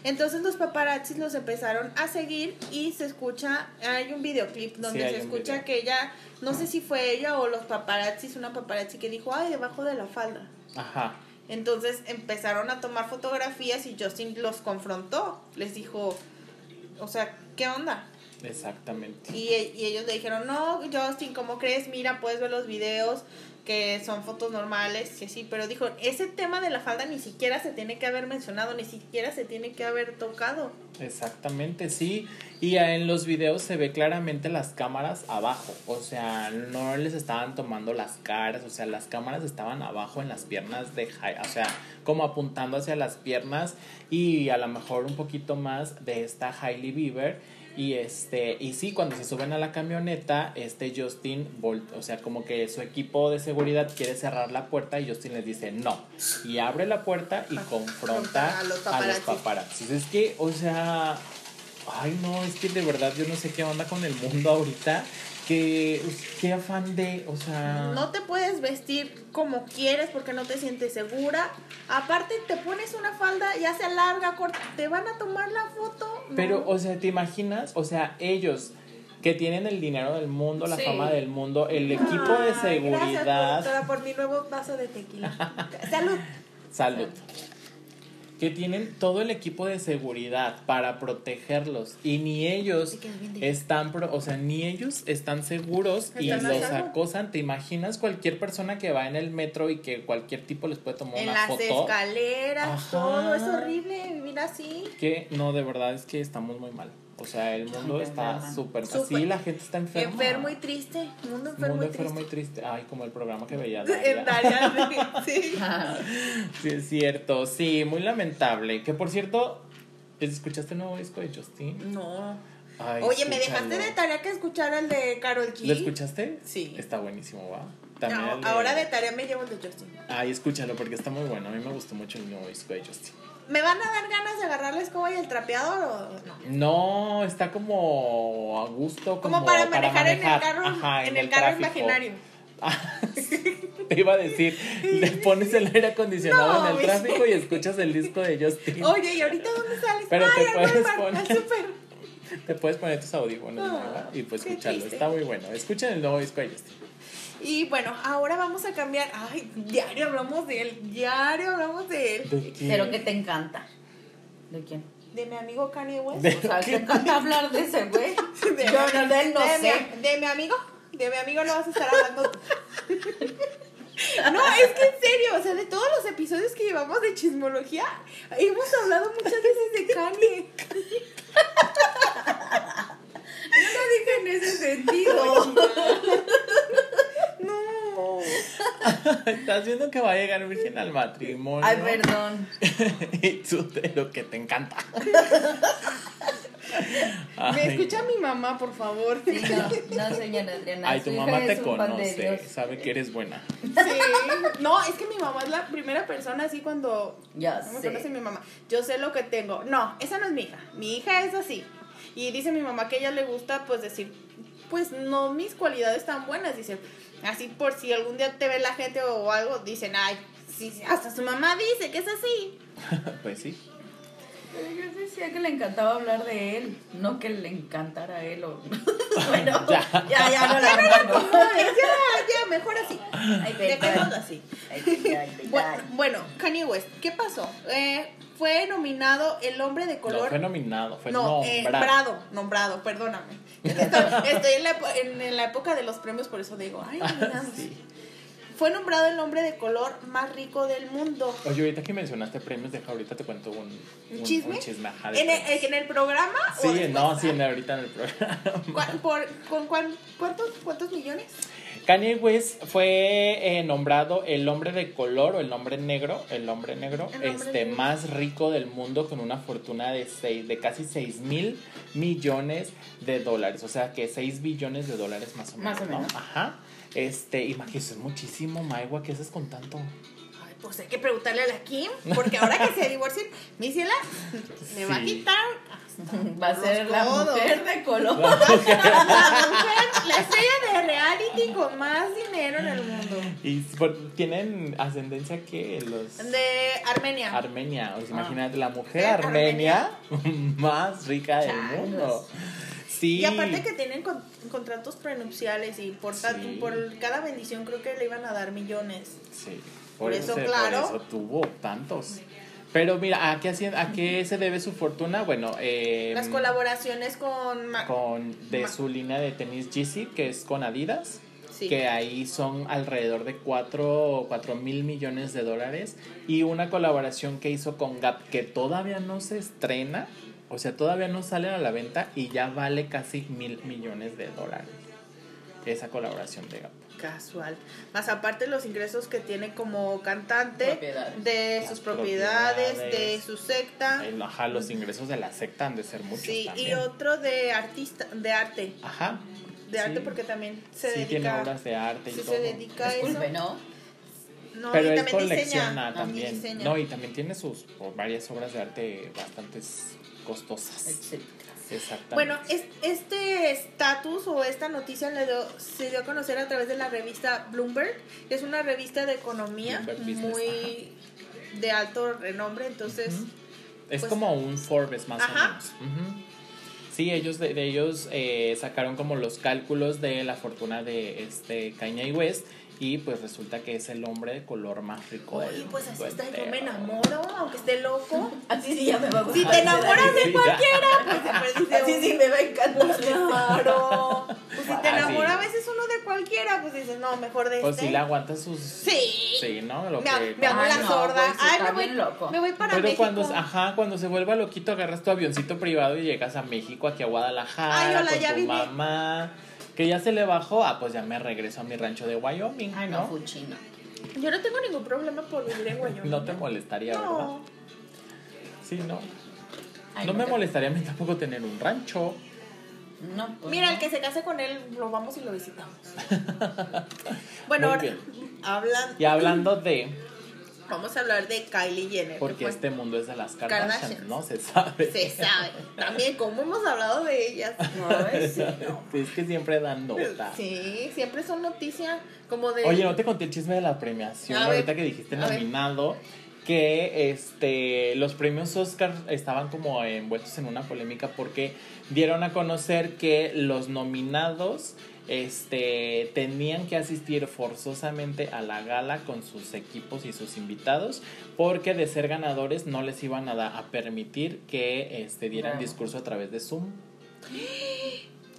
Entonces los paparazzis los empezaron a seguir y se escucha, hay un videoclip donde
Sí,
se escucha
video.
que ella, no sé si fue ella o los paparazzis, una paparazzi que dijo, ay, debajo de la falda.
Ajá.
Entonces empezaron a tomar fotografías y Justin los confrontó, les dijo, o sea, ¿qué onda?
Exactamente.
Y, y ellos le dijeron, no, Justin, ¿cómo crees? Mira, puedes ver los videos que son fotos normales, que sí, pero dijo, ese tema de la falda ni siquiera se tiene que haber mencionado, ni siquiera se tiene que haber tocado.
Exactamente, sí. Y en los videos se ve claramente las cámaras abajo. O sea, no les estaban tomando las caras. O sea, las cámaras estaban abajo en las piernas de Jai- O sea, como apuntando hacia las piernas. Y a lo mejor un poquito más de esta Hailey Bieber. Y este, y sí, cuando se suben a la camioneta, este Justin, vol- o sea, como que su equipo de seguridad quiere cerrar la puerta y Justin les dice no. Y abre la puerta y confronta
a los
a los
paparazzi.
paparazzis. Es que, o sea, ay no, es que de verdad yo no sé qué onda con el mundo ahorita. Que, qué afán de, o sea.
No te puedes vestir como quieres porque no te sientes segura. Aparte, te pones una falda, ya sea larga, corta, te van a tomar la foto. No.
Pero, o sea, ¿te imaginas? O sea, ellos que tienen el dinero del mundo, la
Sí.
fama del mundo, el equipo de
Ay, Gracias,
seguridad.
productora, por mi nuevo vaso de tequila. Salud.
Salud. Que tienen todo el equipo de seguridad para protegerlos y ni ellos están, pro- o sea, ni ellos están seguros y los
salvo.
acosan. ¿Te imaginas cualquier persona que va en el metro y que cualquier tipo les puede tomar
En
una
las
foto?
escaleras,
Ajá.
todo. Es horrible vivir así.
Que no, de verdad es que estamos muy mal. O sea, el mundo está súper así, la gente está enferma.
Enfermo y triste. Mundo enfermo
Mundo
y
enfermo
triste.
y triste. Ay, como el programa que veía.
En
Daria.
Daria, sí.
Sí, es cierto. Sí, muy lamentable. Que por cierto, ¿escuchaste el nuevo disco de Justin?
No.
Ay,
Oye, me dejaste de tarea que escuchara el de Carol G.
¿Lo escuchaste?
Sí.
Está buenísimo, va. También
No,
el de-
ahora de tarea me llevo el de Justin.
Ay, escúchalo porque está muy bueno. A mí me gustó mucho el nuevo disco de Justin.
¿Me van a dar ganas de agarrar la escoba y el trapeador o no?
No, está como a gusto. Como,
Como para manejar, en el carro,
Ajá,
en, el, carro
tráfico.
imaginario.
Ah, Te iba a decir, le pones el aire acondicionado
No,
en el tráfico y escuchas el disco de Justin.
Oye, ¿y ahorita dónde sales?
Pero
Ay,
te puedes poner-. Te puedes poner tus audífonos
No,
¿verdad? y pues escucharlo.
triste.
Está muy bueno. Escuchen el nuevo disco de Justin.
Y bueno, ahora vamos a cambiar. Ay, diario hablamos de él. Diario hablamos de él.
¿De quién?
Pero que te encanta. ¿De quién?
De mi amigo Kanye West.
De-
O sea, te encanta hablar de ese güey.
De,
Yo no, de él no
de
sé.
Mi, de mi amigo. De mi amigo no vas a estar hablando. tú. No, es que en serio, o sea, de todos los episodios que llevamos de chismología, hemos hablado muchas veces de Kanye. Yo no dije en ese sentido. No.
Estás viendo que va a llegar virgen al matrimonio.
Ay, perdón.
y tú de lo que te encanta.
Me
Ay,
escucha mi mamá, por favor.
Sí, no, no, señora Adriana.
Ay, tu mamá te conoce, sabe que eres buena.
Sí. No, es que mi mamá es la primera persona así cuando
Ya
no me
sé.
conoce mi mamá. Yo sé lo que tengo. No, esa no es mi hija. Mi hija es así. Y dice mi mamá que a ella le gusta pues decir, pues no mis cualidades tan buenas, dice. Así por si algún día te ve la gente o algo, dicen, ay, sí, hasta su mamá dice que es así.
pues sí.
Pero yo decía que le encantaba hablar de él, no que le encantara a él. O... bueno,
Ya.
ya, ya, no la
No, ya, ya, mejor así.
Ay.
Dejémoslo así. Bueno, Kanye West, ¿qué pasó? Eh, fue nominado el hombre de
No
color.
fue nominado, fue
no, eh,
nombrado.
nombrado, nombrado, perdóname. Estoy, estoy en, la, en- en la época de los premios, por eso digo, ay, nominados.
Sí.
Fue nombrado el hombre de color más rico del mundo.
Oye, ahorita que mencionaste premios, deja ahorita te cuento un,
¿Un
un-
chisme?
un chisme, ajá, de
¿En el, en el programa?
Sí, no, sí, en- ahorita en el programa.
¿Cuá- por- ¿Con cuán- cuántos, cuántos millones?
Kanye West fue eh, nombrado el hombre de color o el hombre negro, el hombre negro,
El
este
negro.
más rico del mundo con una fortuna de seis, de casi 6 mil millones de dólares, o sea que 6 billones de dólares más o menos.
Más o
¿no? Ajá. Este, imagínate, es muchísimo, Maigua, ¿qué haces con tanto?
Pues hay que preguntarle a la Kim, porque ahora que se divorcien, mi ciela me va a quitar
Va a ser la mujer de color.
la mujer, la estrella de reality con más dinero en el mundo.
Y tienen ascendencia que los
De Armenia.
Armenia, o sea, imagínate la mujer armenia más rica del mundo. Sí.
Y aparte que tienen con- contratos prenupciales y por,
Sí.
por cada bendición creo que le iban a dar millones.
Sí,
Por eso, claro.
Por eso tuvo tantos. Pero mira, ¿a qué, ¿a qué se debe su fortuna? Bueno, eh,
Las colaboraciones con...
Con de
Ma-
su línea de tenis Yeezy, que es con Adidas,
Sí.
que ahí son alrededor de 4 mil millones de dólares. Y una colaboración que hizo con Gap, que todavía no se estrena, o sea, todavía no sale a la venta y ya vale casi mil millones de dólares. Esa colaboración de Gap.
Casual. Más aparte los ingresos que tiene como cantante
Propiedades.
de
Las
sus propiedades,
propiedades.
de su secta.
El- Ajá, los ingresos de la secta han de ser muchos
Sí, y otro de artista, de arte.
Ajá.
De
sí.
arte porque también se
sí,
dedica...
tiene obras de arte y
sí
todo.
se dedica a eso.
¿no?
No,
Pero
y
él
también
colecciona
diseña.
también. No, y también tiene sus varias obras de arte bastante costosas.
Etcétera.
Exactamente.
Bueno, es- este estatus o esta noticia le dio- se dio a conocer a través de la revista Bloomberg. Es una revista de economía
Business,
muy de alto renombre, entonces
es
pues-
como un Forbes más
Ajá.
o menos. Sí, ellos de, de ellos eh, sacaron como los cálculos de la fortuna de este Kanye West y pues resulta que es el hombre de color más rico del
pues así está, yo
entero.
me enamoro, aunque esté loco.
Así sí ya me va a
Si
gustar.
te enamoras de cualquiera, pues siempre dice
Así sí me va a encantar.
Claro. Pues si te
Ah,
enamora a
sí.
veces uno de cualquiera, pues dices, no, mejor de
Pues
este.
si le aguanta sus...
Sí.
Sí, ¿no? Lo
Me,
que...
me hago la
no,
sorda.
sí
Ay, me voy,
loco.
me voy para
Pero
México.
cuando, ajá, cuando se vuelva loquito, agarras tu avioncito privado y llegas a México, aquí a Guadalajara,
Ay, hola,
con
ya
tu
vine.
mamá. Que ya se le bajó, ah, pues ya me regreso a mi rancho de Wyoming,
Ay, no,
¿no?
fuchino.
Yo no tengo ningún problema por vivir en Wyoming.
No te molestaría, ¿verdad?
No.
Sí, no.
Ay,
no me
te-
molestaría a mí tampoco tener un rancho.
No, pues
Mira,
no.
el que se case con él, lo vamos y lo visitamos. bueno,
Muy
ahora,
bien.
hablan,
Y hablando de,
vamos a hablar de Kylie Jenner. que
porque
fue-
este mundo es de las Kardashians. ¿no? Se sabe.
Se sabe. También, como hemos hablado de ellas. Sí, no.
Es que siempre dan nota.
Sí, siempre son noticias como de...
Oye, no te conté el chisme de la premiación,
A ver,
ahorita que dijiste nominado, que este los premios Oscar estaban como envueltos en una polémica porque dieron a conocer que los nominados este tenían que asistir forzosamente a la gala con sus equipos y sus invitados porque de ser ganadores no les iban a, a permitir que este dieran discurso a través de Zoom.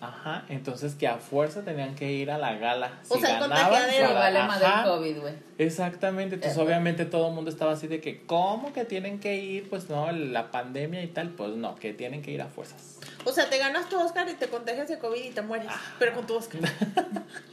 Ajá, entonces que a fuerza tenían que ir a la gala.
O
Si
sea, el
ganaban, para-
vale más del. COVID, güey.
Exactamente, entonces obviamente todo el mundo estaba así de que, ¿cómo que tienen que ir? Pues no, la pandemia y tal, pues no, que tienen que ir a fuerzas.
O sea, te ganas tu Oscar y te contagias de COVID y te mueres. Pero con tu Oscar.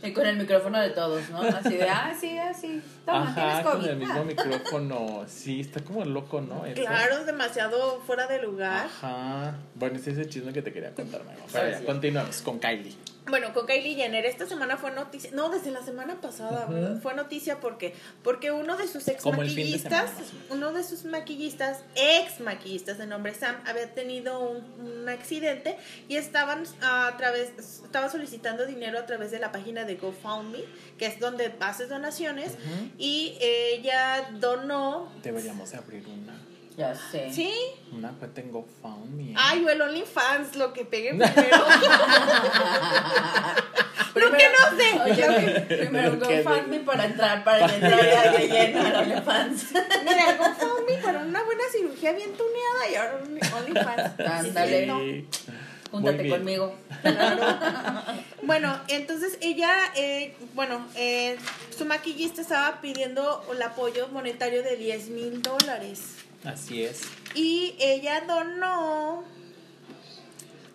Y con el micrófono de todos, ¿no? Así de, ah, sí, así. Toma,
Ajá,
tienes
con el mismo
Ah.
micrófono, sí, está como loco, ¿no? Eso.
Claro, es demasiado fuera de lugar.
Ajá, bueno, ese es el chisme que te quería contar, Memo. Pero ya,
Sí.
continuamos con Kylie.
Bueno, con Kylie Jenner, esta semana fue noticia, no, desde la semana pasada. Fue noticia porque porque uno de sus ex
Como de
maquillistas, uno de sus maquillistas, ex maquillistas de nombre Sam, había tenido un, un accidente y estaban a través estaba solicitando dinero a través de la página de GoFundMe, que es donde haces donaciones y ella donó
Deberíamos de abrir una,
Ya sé.
Sí,
una cuenta en GoFundMe. ¿eh?
ay, o el OnlyFans, lo que pegue primero.
Lo
que no sé.
Oye, primero
Lo que
GoFundMe para entrar, para entrar a que llenar OnlyFans.
Mira, el GoFundMe para una buena cirugía bien tuneada y ahora OnlyFans.
Ándale.
Sí,
Júntate conmigo.
Bueno, entonces ella, eh, bueno, eh, su maquillista estaba pidiendo el apoyo monetario de 10 mil dólares.
Así es.
Y ella donó,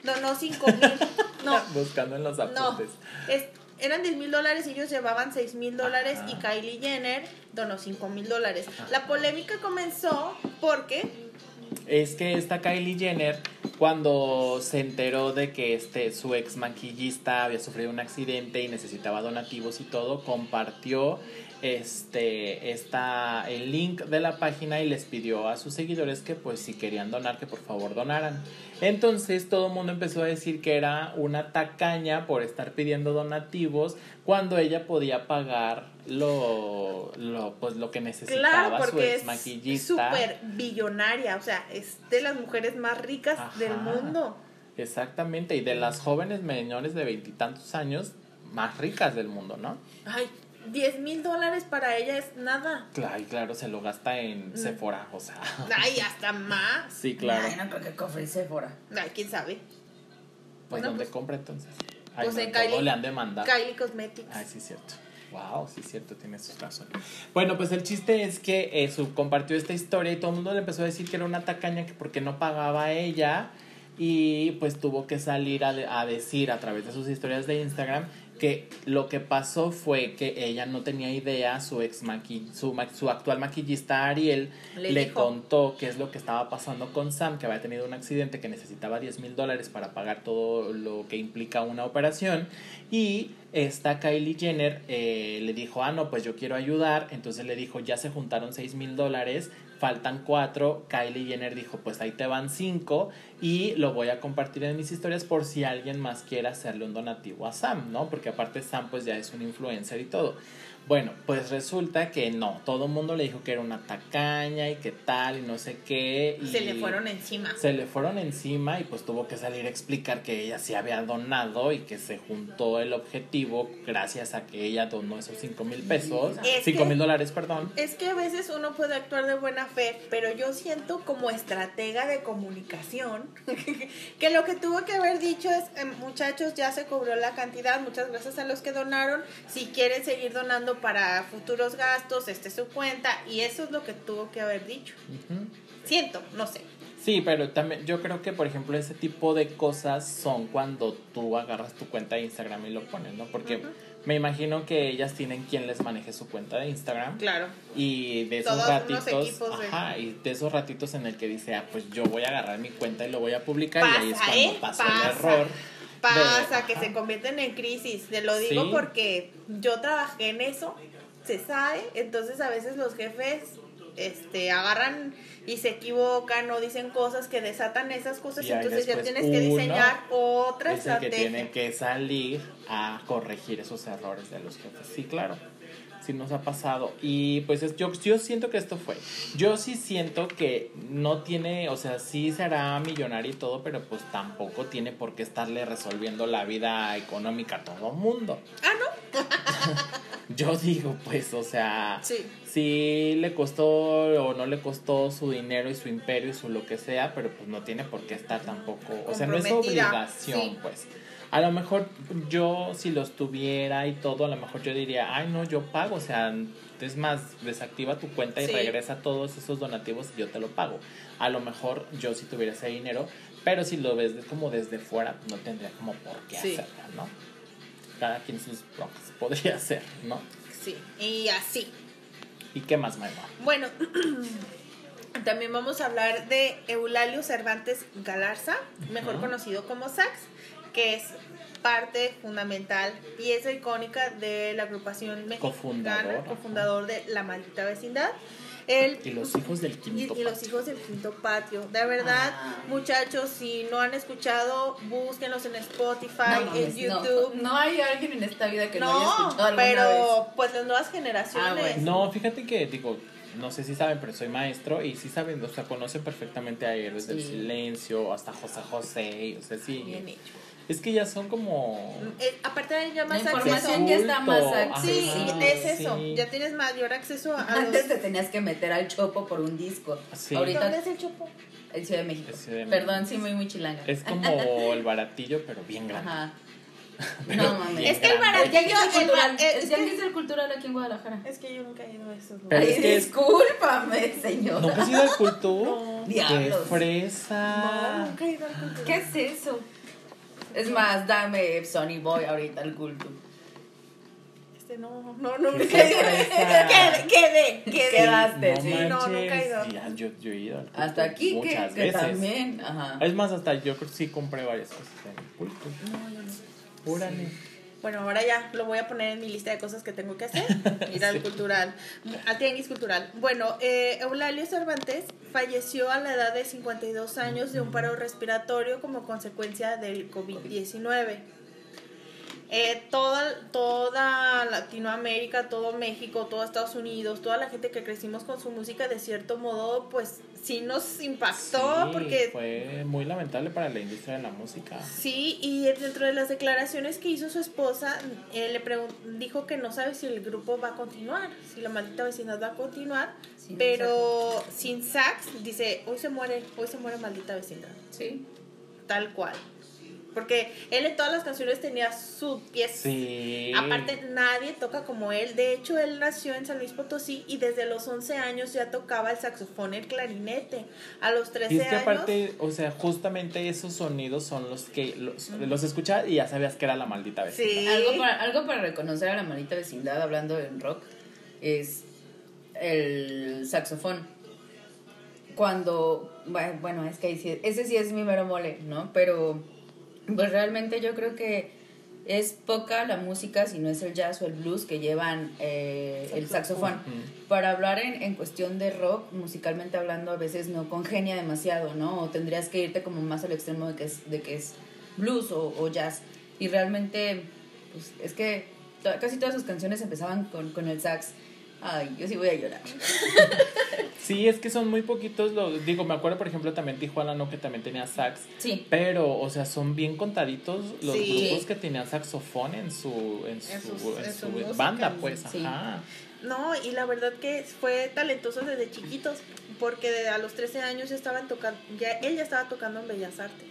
donó 5 mil. No,
Buscando en los
no,
apuntes.
es- eran 10 mil dólares y ellos llevaban 6 mil dólares y Kylie Jenner donó 5 mil dólares. La polémica comenzó porque
Es que esta Kylie Jenner, cuando se enteró de que este, su ex maquillista había sufrido un accidente y necesitaba donativos y todo, compartió este, esta, el link de la página y les pidió a sus seguidores que pues si querían donar, que por favor donaran. Entonces todo el mundo empezó a decir que era una tacaña por estar pidiendo donativos cuando ella podía pagar lo, lo, pues, lo que necesitaba
Claro,
su
porque es
maquillista.
súper billonaria, o sea, es de las mujeres más ricas
Ajá.
del mundo.
Exactamente, y de las jóvenes menores de veintitantos años más ricas del mundo, ¿no?
Ay, 10 mil dólares para ella es nada.
Claro, y claro, se lo gasta en
Mm.
Sephora, o sea.
Ay, hasta más.
Sí, claro.
Ay, no creo que cofre y Sephora.
Ay, quién sabe.
Pues
bueno,
¿dónde
pues-
compra entonces? Ay,
pues
no,
en
todo
Kylie-
le han demandado.
Kylie Cosmetics.
Ay, sí, cierto. Wow, sí, cierto, tienes sus razones. Bueno, pues el chiste es que eh, su, compartió esta historia y todo el mundo le empezó a decir que era una tacaña que porque no pagaba a ella y pues tuvo que salir a, de- a decir a través de sus historias de Instagram que lo que pasó fue que ella no tenía idea, su ex maqui, su, ma- su actual maquillista Ariel
Le
contó qué es lo que estaba pasando con Sam, que había tenido un accidente que necesitaba 10 mil dólares para pagar todo lo que implica una operación. Y esta Kylie Jenner eh, le dijo, ah, no, pues yo quiero ayudar. Entonces le dijo, ya se juntaron 6 mil dólares, faltan 4. Kylie Jenner dijo, pues ahí te van 5 y lo voy a compartir en mis historias por si alguien más quiere hacerle un donativo a Sam, ¿no? Porque aparte Sam pues ya es un influencer y todo. Bueno, pues resulta que no, todo el mundo le dijo que era una tacaña y que tal y no sé qué. Y
Se le fueron encima.
Se le fueron encima y pues tuvo que salir a explicar que ella sí había donado y que se juntó el objetivo gracias a que ella donó esos 5 mil pesos,
Es
5
que-
mil dólares, perdón.
Es que a veces uno puede actuar de buena fe, pero yo siento como estratega de comunicación que lo que tuvo que haber dicho es, eh, muchachos, ya se cobró la cantidad, muchas gracias a los que donaron, si quieren seguir donando para futuros gastos, este es su cuenta, y eso es lo que tuvo que haber dicho. Siento, no sé.
Sí, pero también yo creo que, por ejemplo, ese tipo de cosas son cuando tú agarras tu cuenta de Instagram y lo pones, ¿no? Porque me imagino que ellas tienen quien les maneje su cuenta de Instagram.
Claro.
Y de esos
Todos
ratitos,
de-
ajá, y de esos ratitos en el que dice, ah, pues yo voy a agarrar mi cuenta y lo voy a publicar y ahí es
Pasa,
cuando
¿eh?
pasó
Pasa.
el error.
Pasa que se convierten en crisis. Te lo digo
Sí.
porque yo trabajé en eso, se sabe. Entonces a veces los jefes este agarran y se equivocan o dicen cosas que desatan esas cosas.
Y
entonces ya tienes que diseñar otra
es el que
estrategia.
tiene que salir a corregir esos errores de los jefes. Sí, claro. Sí nos ha pasado. Y pues es- yo, yo siento que esto fue. Yo sí siento que no tiene, o sea, sí será millonario y todo, pero pues tampoco tiene por qué estarle resolviendo la vida económica a todo mundo.
Ah, ¿no?
Yo digo, pues, o sea,
Sí.
sí le costó o no le costó su dinero y su imperio y su lo que sea, pero pues no tiene por qué estar tampoco, o sea, no es obligación,
sí.
pues. A lo mejor yo si los tuviera y todo, a lo mejor yo diría, ay no, yo pago, o sea, es más, desactiva tu cuenta y
Sí.
regresa todos esos donativos y yo te lo pago. A lo mejor yo si tuviera ese dinero, pero si lo ves de- como desde fuera, no tendría como por qué
Sí.
hacerlo, ¿no? Cada quien sus broncas podría ser, ¿no?
Sí. Y así.
¿Y qué más, Maima?
Bueno, también vamos a hablar de Eulalio Cervantes Galarza, mejor conocido como Sax, que es parte fundamental, pieza icónica de la agrupación mexicana,
Cofundador,
cofundador de La Maldita Vecindad. Él
Y los hijos del
y,
quinto
y los
patio.
hijos del quinto patio. De verdad,
Ah.
muchachos, si no han escuchado, búsquenlos en Spotify,
No,
en
no.
YouTube.
No, hay alguien en esta vida que no, haya
No,
escuchado alguna vez.
pero pues las nuevas generaciones.
Ah, bueno.
No, fíjate que, digo, no sé si saben, pero soy maestro y sí saben, o sea, conocen perfectamente a Héroes del. Silencio, hasta José José, y, o sea, sí.
Bien hecho.
Es que ya son como...
Eh, aparte de ya más
La
acceso.
información ya está más accesible.
Sí,
Ajá,
es eso.
sí.
Ya tienes mayor acceso a
Antes
los...
te tenías que meter al chopo por un disco.
Sí.
Ahorita
¿Dónde es el chopo?
en Ciudad de México.
Ciudad de México.
Perdón, sí, muy, muy chilanga.
Es como el baratillo, pero bien grande.
Ajá.
Pero
No mames.
Es que el baratillo-
El
el
cultural, el
es
Tianguis
que-
del cultural aquí en Guadalajara.
Es que yo nunca he ido a esos lugares.
es que-
discúlpame, señora.
¿Nunca has ido al culto?
No.
¡Qué
Diablos.
fresa!
No, nunca he ido al cultural.
¿Qué es eso? Es más, dame Sony Boy ahorita al culto.
Este, no, no, no,
Qué.
Quedé, quedé, quedé.
Quedaste,
No
sí.
manches,
No, nunca he ido.
ya, yo, yo he ido al culto
Hasta aquí que,
muchas
que
veces.
también. Ajá.
Es más, hasta yo creo que sí compré varias cosas en el culto.
No, yo no.
Órale.
Bueno, ahora ya lo voy a poner en mi lista de cosas que tengo que hacer. Ir al cultural, al tianguis cultural. Bueno, eh, Eulalio Cervantes falleció a la edad de 52 años de un paro respiratorio como consecuencia del COVID-19. Eh, toda, toda Latinoamérica, todo México, todo Estados Unidos, toda la gente que crecimos con su música, de cierto modo, pues sí nos impactó
Sí,
porque
fue muy lamentable para la industria de la música.
Sí, y dentro de las declaraciones que hizo su esposa, eh, le dijo que no sabe si el grupo va a continuar, si la maldita vecindad va a continuar,
Sin
pero sin sax, dice, hoy se muere, hoy se muere maldita vecindad,
Sí.
tal cual. Porque él en todas las canciones tenía su pieza.
Sí.
Aparte, nadie toca como él. De hecho, él nació en San Luis Potosí y desde los 11 años ya tocaba el saxofón, el clarinete. A los 13
Y es que
años...
aparte, o sea, justamente esos sonidos son los que los, los escuchas y ya sabías que era la maldita vez.
Sí.
Algo para, algo para reconocer a la maldita vecindad, hablando en rock, es el saxofón. Cuando, bueno, bueno, es que ahí sí- ese sí es mi mero mole, ¿no? Pero, pues realmente yo creo que es poca la música, si no es el jazz o el blues, que llevan eh, el saxofón.
Ujú.
Para hablar en, en cuestión de rock, musicalmente hablando, a veces no congenia demasiado, ¿no? O tendrías que irte como más al extremo de que es, de que es blues o, o jazz. Y realmente, pues es que to- casi todas sus canciones empezaban con, con el sax. Ay, yo sí voy a llorar.
Sí, es que son muy poquitos los. Digo, me acuerdo, por ejemplo, también Tijuana, ¿no? Que también tenía sax.
Sí.
Pero, o sea, son bien contaditos los
Sí.
grupos que tenían saxofón en su, en su,
En
su
música.
banda, pues.
Sí.
Ajá.
No, y la verdad que fue talentoso desde chiquitos, porque de- a los 13 años ya estaban tocando, ya, él ya estaba tocando en Bellas Artes.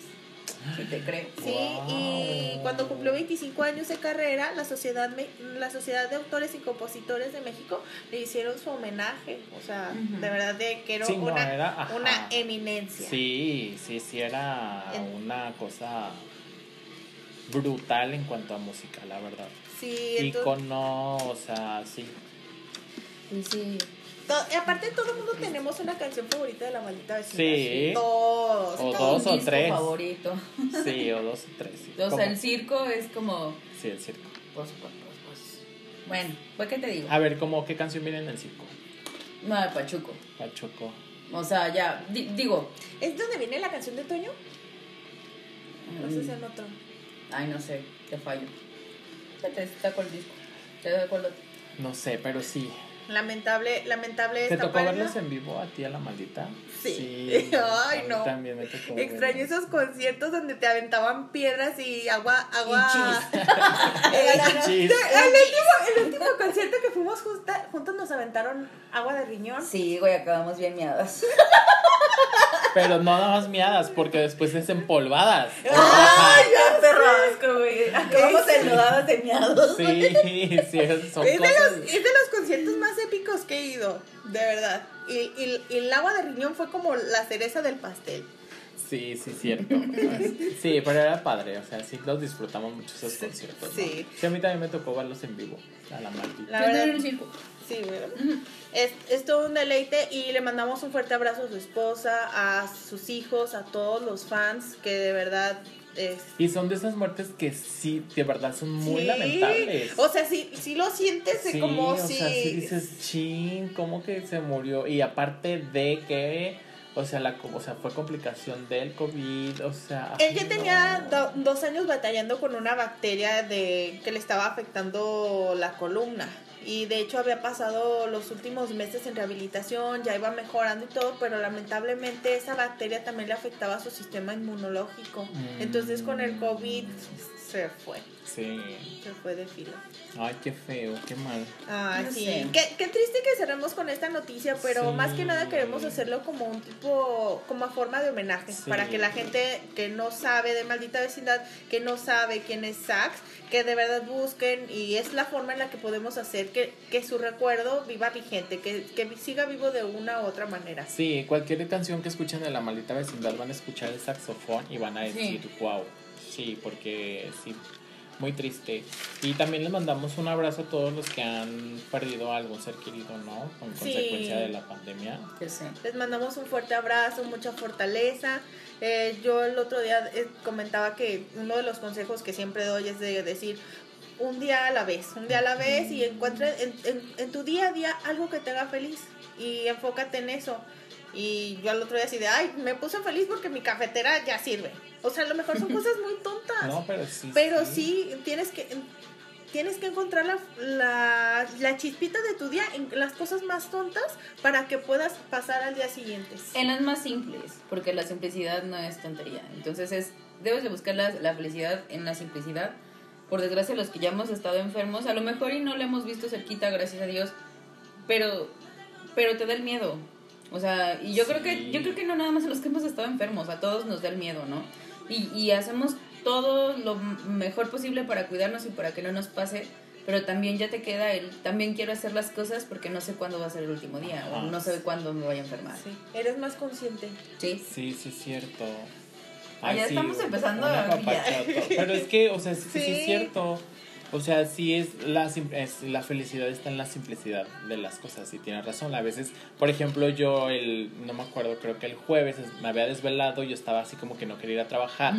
Sí, te creo.
Sí, y cuando cumplió 25 años de carrera, la sociedad, Me- la sociedad de Autores y Compositores de México le hicieron su homenaje, o sea, de verdad de que era
Sí, no,
una,
era-
una eminencia.
Sí, sí, sí, era
En-
una cosa brutal en cuanto a música, la verdad.
Sí, entonces,
Icono, o sea, sí.
Sí, sí.
Y aparte todo el mundo tenemos una canción favorita de la maldita vecindad.
Sí.
Todos.
O
todos.
dos o tres.
favorito.
Sí, o dos o tres. Sí,
O
¿Cómo?
sea, el circo es como.
Sí, el circo.
Pues, pues, pues, pues. Bueno, pues, ¿qué te digo?
A ver, ¿cómo qué canción viene en el circo?
No, de Pachuco.
Pachoco.
O sea, ya, di- digo.
¿Es donde viene la canción de Toño? No sé si en otro.
Ay, no sé, te fallo. Ya te saco el disco. Te doy acuerdo.
No sé, pero sí.
Lamentable, lamentable
¿Te
esta
tocó
pérdida.
verlos en vivo a ti, a la maldita?
Sí. Ay, no.
También me tocó.
Extraño
verlos.
esos conciertos donde te aventaban piedras y agua, agua.
chis.
Eh, el, último, el último concierto que fuimos justa- juntos nos aventaron agua de riñón.
Sí, güey, acabamos bien miadas.
Pero no nada más miadas, porque después es empolvadas.
¡Ay, ya, perro asco, güey! Acabamos enlodadas de miados.
Sí, sí, es- son
Es de,
cosas.
los, es de los conciertos más épicos que he ido, de verdad. Y, y- y el agua de riñón fue como la cereza del pastel.
Sí, sí, cierto. Sí, pero era padre, o sea, sí los disfrutamos mucho esos conciertos. ¿no?
sí.
Sí, a mí también me tocó verlos en vivo, a la maldita.
La verdad,
el circo.
sí, güey. Es, es todo un deleite y le mandamos un fuerte abrazo a su esposa, a sus hijos, a todos los fans que de verdad es
Y son de esas muertes que sí, de verdad son muy
Sí.
lamentables.
O sea, sí, sí lo sientes
Sí,
como
o
si.
sea, sí dices, chin, ¿cómo que se murió? Y aparte de que, o sea, la, o sea, fue complicación del COVID, o sea...
Él ya tenía do- dos años batallando con una bacteria de que le estaba afectando la columna. Y de hecho había pasado los últimos meses en rehabilitación, ya iba mejorando y todo, pero lamentablemente esa bacteria también le afectaba a su sistema inmunológico.
Mm.
Entonces con el COVID se fue,
Sí.
se fue de fila.
Ay, qué feo, qué mal.
Ah,
No
sí. Qué, qué triste que cerremos con esta noticia, pero
Sí.
más que nada queremos hacerlo como un tipo, como a forma de homenaje,
Sí.
para que la gente que no sabe de maldita vecindad, que no sabe quién es Sax, que de verdad busquen y es la forma en la que podemos hacer que, que su recuerdo viva vigente, que, que siga vivo de una u otra manera.
Sí, cualquier canción que escuchen de la maldita vecindad van a escuchar el saxofón y van a decir, wow. Sí, porque sí, muy triste. Y también les mandamos un abrazo a todos los que han perdido a algún ser querido, ¿no? Con
Sí.
consecuencia de la pandemia.
Sé.
Les mandamos un fuerte abrazo, mucha fortaleza. Eh, yo el otro día eh, comentaba que uno de los consejos que siempre doy es de decir un día a la vez, un día a la vez y encuentra en, en- en tu día a día algo que te haga feliz y enfócate en eso. Y yo al otro día así de, ay, me puse feliz porque mi cafetera ya sirve. O sea, a lo mejor son cosas muy tontas.
No, pero sí.
Pero sí, tienes que tienes que encontrar la, la, la chispita de tu día en las cosas más tontas para que puedas pasar al día siguiente.
En las más simples, porque la simplicidad no es tontería. Entonces es, debes de buscar la, la felicidad en la simplicidad. Por desgracia, los que ya hemos estado enfermos, a lo mejor y no le hemos visto cerquita, gracias a Dios, pero, pero te da el miedo. O sea, y yo creo que,
Sí.
yo creo que no nada más a los que hemos estado enfermos, a todos nos da el miedo, ¿no? Y, y hacemos todo lo mejor posible para cuidarnos y para que no nos pase, pero también ya te queda el, también quiero hacer las cosas porque no sé cuándo va a ser el último día, o
Ajá.
no sé cuándo me voy a enfermar.
Sí, eres más consciente.
Sí.
Sí, sí, es cierto.
Ya estamos empezando a.
Pero es que, o sea, sí, sí,
Sí.
es cierto. O sea, sí es la, es la felicidad está en la simplicidad de las cosas. Y tienes razón. A veces, por ejemplo, yo el, no me acuerdo, creo que el jueves es- me había desvelado. Yo estaba así como que no quería ir a trabajar.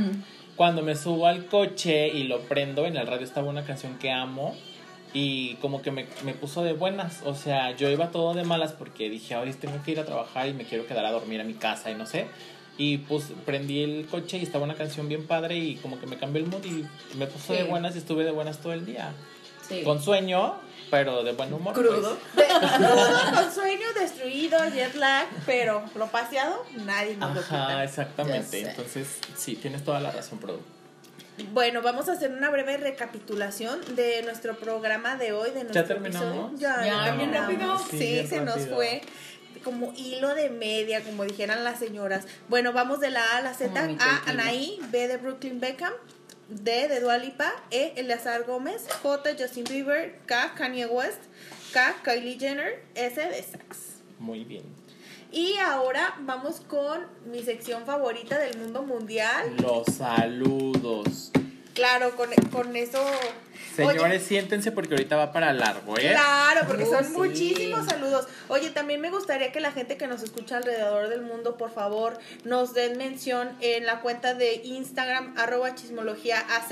Cuando me subo al coche y lo prendo, en el radio estaba una canción que amo y como que me, me puso de buenas. O sea, yo iba todo de malas porque dije, hoy tengo que ir a trabajar y me quiero quedar a dormir a mi casa y no sé. Y pues prendí el coche y estaba una canción bien padre y como que me cambió el mood y me puso de
Sí.
buenas y estuve de buenas todo el día.
Sí.
Con sueño, pero de buen humor.
Crudo.
pues.
De- crudo, con sueño, destruido, jet lag, pero lo paseado, nadie nos lo
Ajá,
quita.
exactamente.
Ya.
Entonces, sí, tienes toda la razón, Produ.
Bueno, vamos a hacer una breve recapitulación de nuestro programa de hoy, de nuestro
terminamos?
episodio. Ya,
Ya,
ya
bien
terminamos.
rápido.
Sí,
Sí, bien
se nos
rápido.
fue como hilo de media, como dijeran las señoras. Bueno, vamos de la A a la Z.
Como
A. Anaí. B de Brooklyn Beckham. D de Dua Lipa. E, Eleazar Gómez. J, Justin Bieber. K, Kanye West. K, Kylie Jenner. S de Sax.
Muy bien.
Y ahora vamos con mi sección favorita del mundo mundial.
Los saludos.
Claro, con, con eso.
Señores,
Oye,
siéntense porque ahorita va para largo, ¿eh?
Claro, porque
Oh,
son
sí.
muchísimos saludos. Oye, también me gustaría que la gente que nos escucha alrededor del mundo, por favor, nos den mención en la cuenta de Instagram, arroba chismología AZ,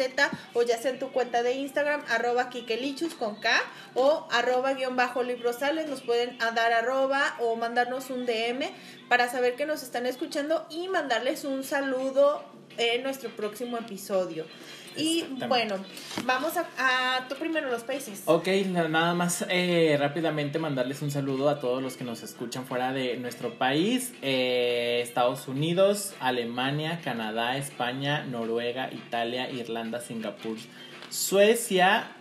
o ya sea en tu cuenta de Instagram, arroba kikelichus con K, o arroba guion bajo librosales, nos pueden dar arroba o mandarnos un DM para saber que nos están escuchando y mandarles un saludo en nuestro próximo episodio. Y bueno, vamos a, a tú primero los países.
Ok, na- nada más eh, rápidamente mandarles un saludo a todos los que nos escuchan fuera de nuestro país, eh, Estados Unidos, Alemania, Canadá, España, Noruega, Italia, Irlanda, Singapur, Suecia,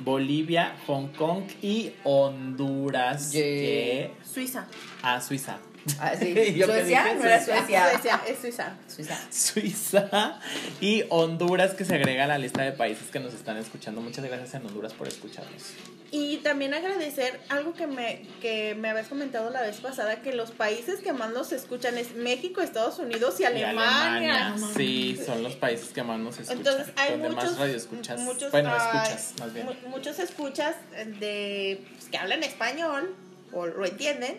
Bolivia, Hong Kong y Honduras,
Yeah.
que
Suiza.
a Suiza.
Ah, sí.
Yo que
Suecia,
dije
no era
Suecia.
Suecia.
Es Suiza.
Suiza.
Suiza y Honduras que se agrega a la lista de países que nos están escuchando. Muchas gracias en Honduras por escucharnos.
Y también agradecer algo que me, que me habías comentado la vez pasada, que los países que más nos escuchan es México, Estados Unidos y
Y
Alemania.
Sí, son los países que más nos escuchan.
Entonces hay
donde
muchos,
más radio escuchas.
muchos,
bueno,
ah,
escuchas, más bien.
mu- muchos escuchas de pues, que hablan español o lo entienden,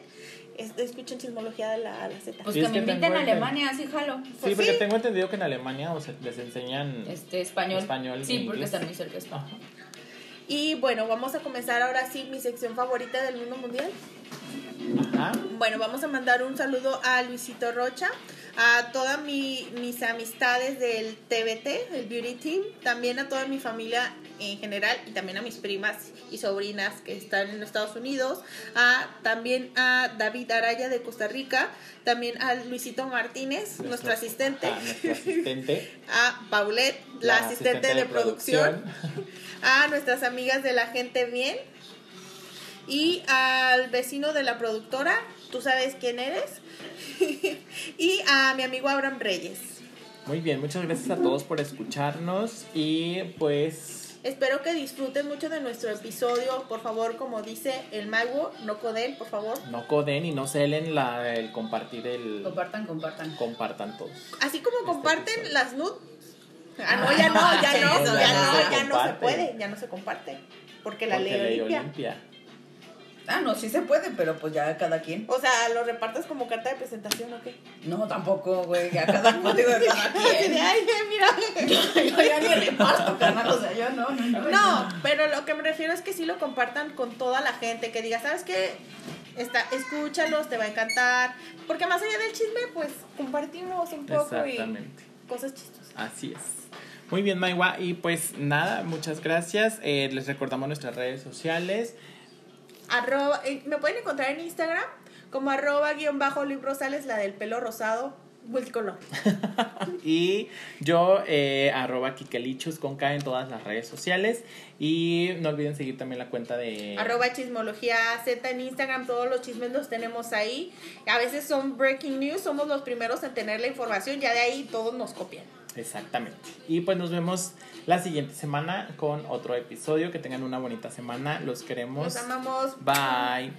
es- escuchan chismología de la la Z.
Pues que me inviten a Alemania, así jalo.
Sí,
pues
porque
sí.
tengo entendido que en Alemania o sea, les enseñan.
Este, español.
Español y
Sí, porque
inglés.
están muy cerca de España.
Ajá.
Y bueno, vamos a comenzar ahora sí mi sección favorita del mundo mundial.
Ajá.
Bueno, vamos a mandar un saludo a Luisito Rocha, a todas mi- mis amistades del TBT, el Beauty Team, también a toda mi familia en general y también a mis primas y sobrinas que están en Estados Unidos, a, también a David Araya de Costa Rica, también a Luisito Martínez, nuestro, asistente,
Ah, nuestro asistente.
a Paulette, la, asistente, de, producción, a nuestras amigas de la gente bien. Y al vecino de la productora, tú sabes quién eres, y a mi amigo Abraham Reyes.
Muy bien, muchas gracias a todos por escucharnos. Y pues
Espero que disfruten mucho de nuestro episodio. Por favor, como dice el mago, no coden, por favor.
no coden y no celen la, el compartir el...
Compartan, compartan.
Compartan todos.
Así como
Este
comparten
episodio.
las nudes. Ah, no, ya no, ya no, ya
ya
no,
no
ya
se
no se puede, ya no se comparte. Porque la
Porque
ley
ley
Olimpia.
Olimpia.
Ah, no, sí se puede, pero pues ya cada quien.
O sea, ¿lo repartes como carta de presentación o qué?
No, tampoco, güey. Ya cada contigo de cada quien.
de, ay, mira.
Yo ya ni reparto, carnal. O sea, yo no, no, no.
No, pero lo que me refiero es que sí lo compartan con toda la gente, que diga, ¿sabes qué? Está, escúchalos, te va a encantar. Porque más allá del chisme, pues compartimos un poco
Exactamente.
y cosas chistosas.
Así es. Muy bien, Maiwa. Y pues nada, muchas gracias. Eh, les recordamos nuestras redes sociales.
Arroba, eh, me pueden encontrar en Instagram como arroba guion bajo librosales, la del pelo rosado multicolor.
Y yo, eh, arroba Kikelichus con K en todas las redes sociales. Y no olviden seguir también la cuenta de...
Arroba chismología Z en Instagram, todos los chismes los tenemos ahí. A veces son breaking news, somos los primeros en tener la información, ya de ahí todos nos copian.
Exactamente. Y pues nos vemos la siguiente semana con otro episodio. Que tengan una bonita semana. Los queremos.
Los amamos.
Bye.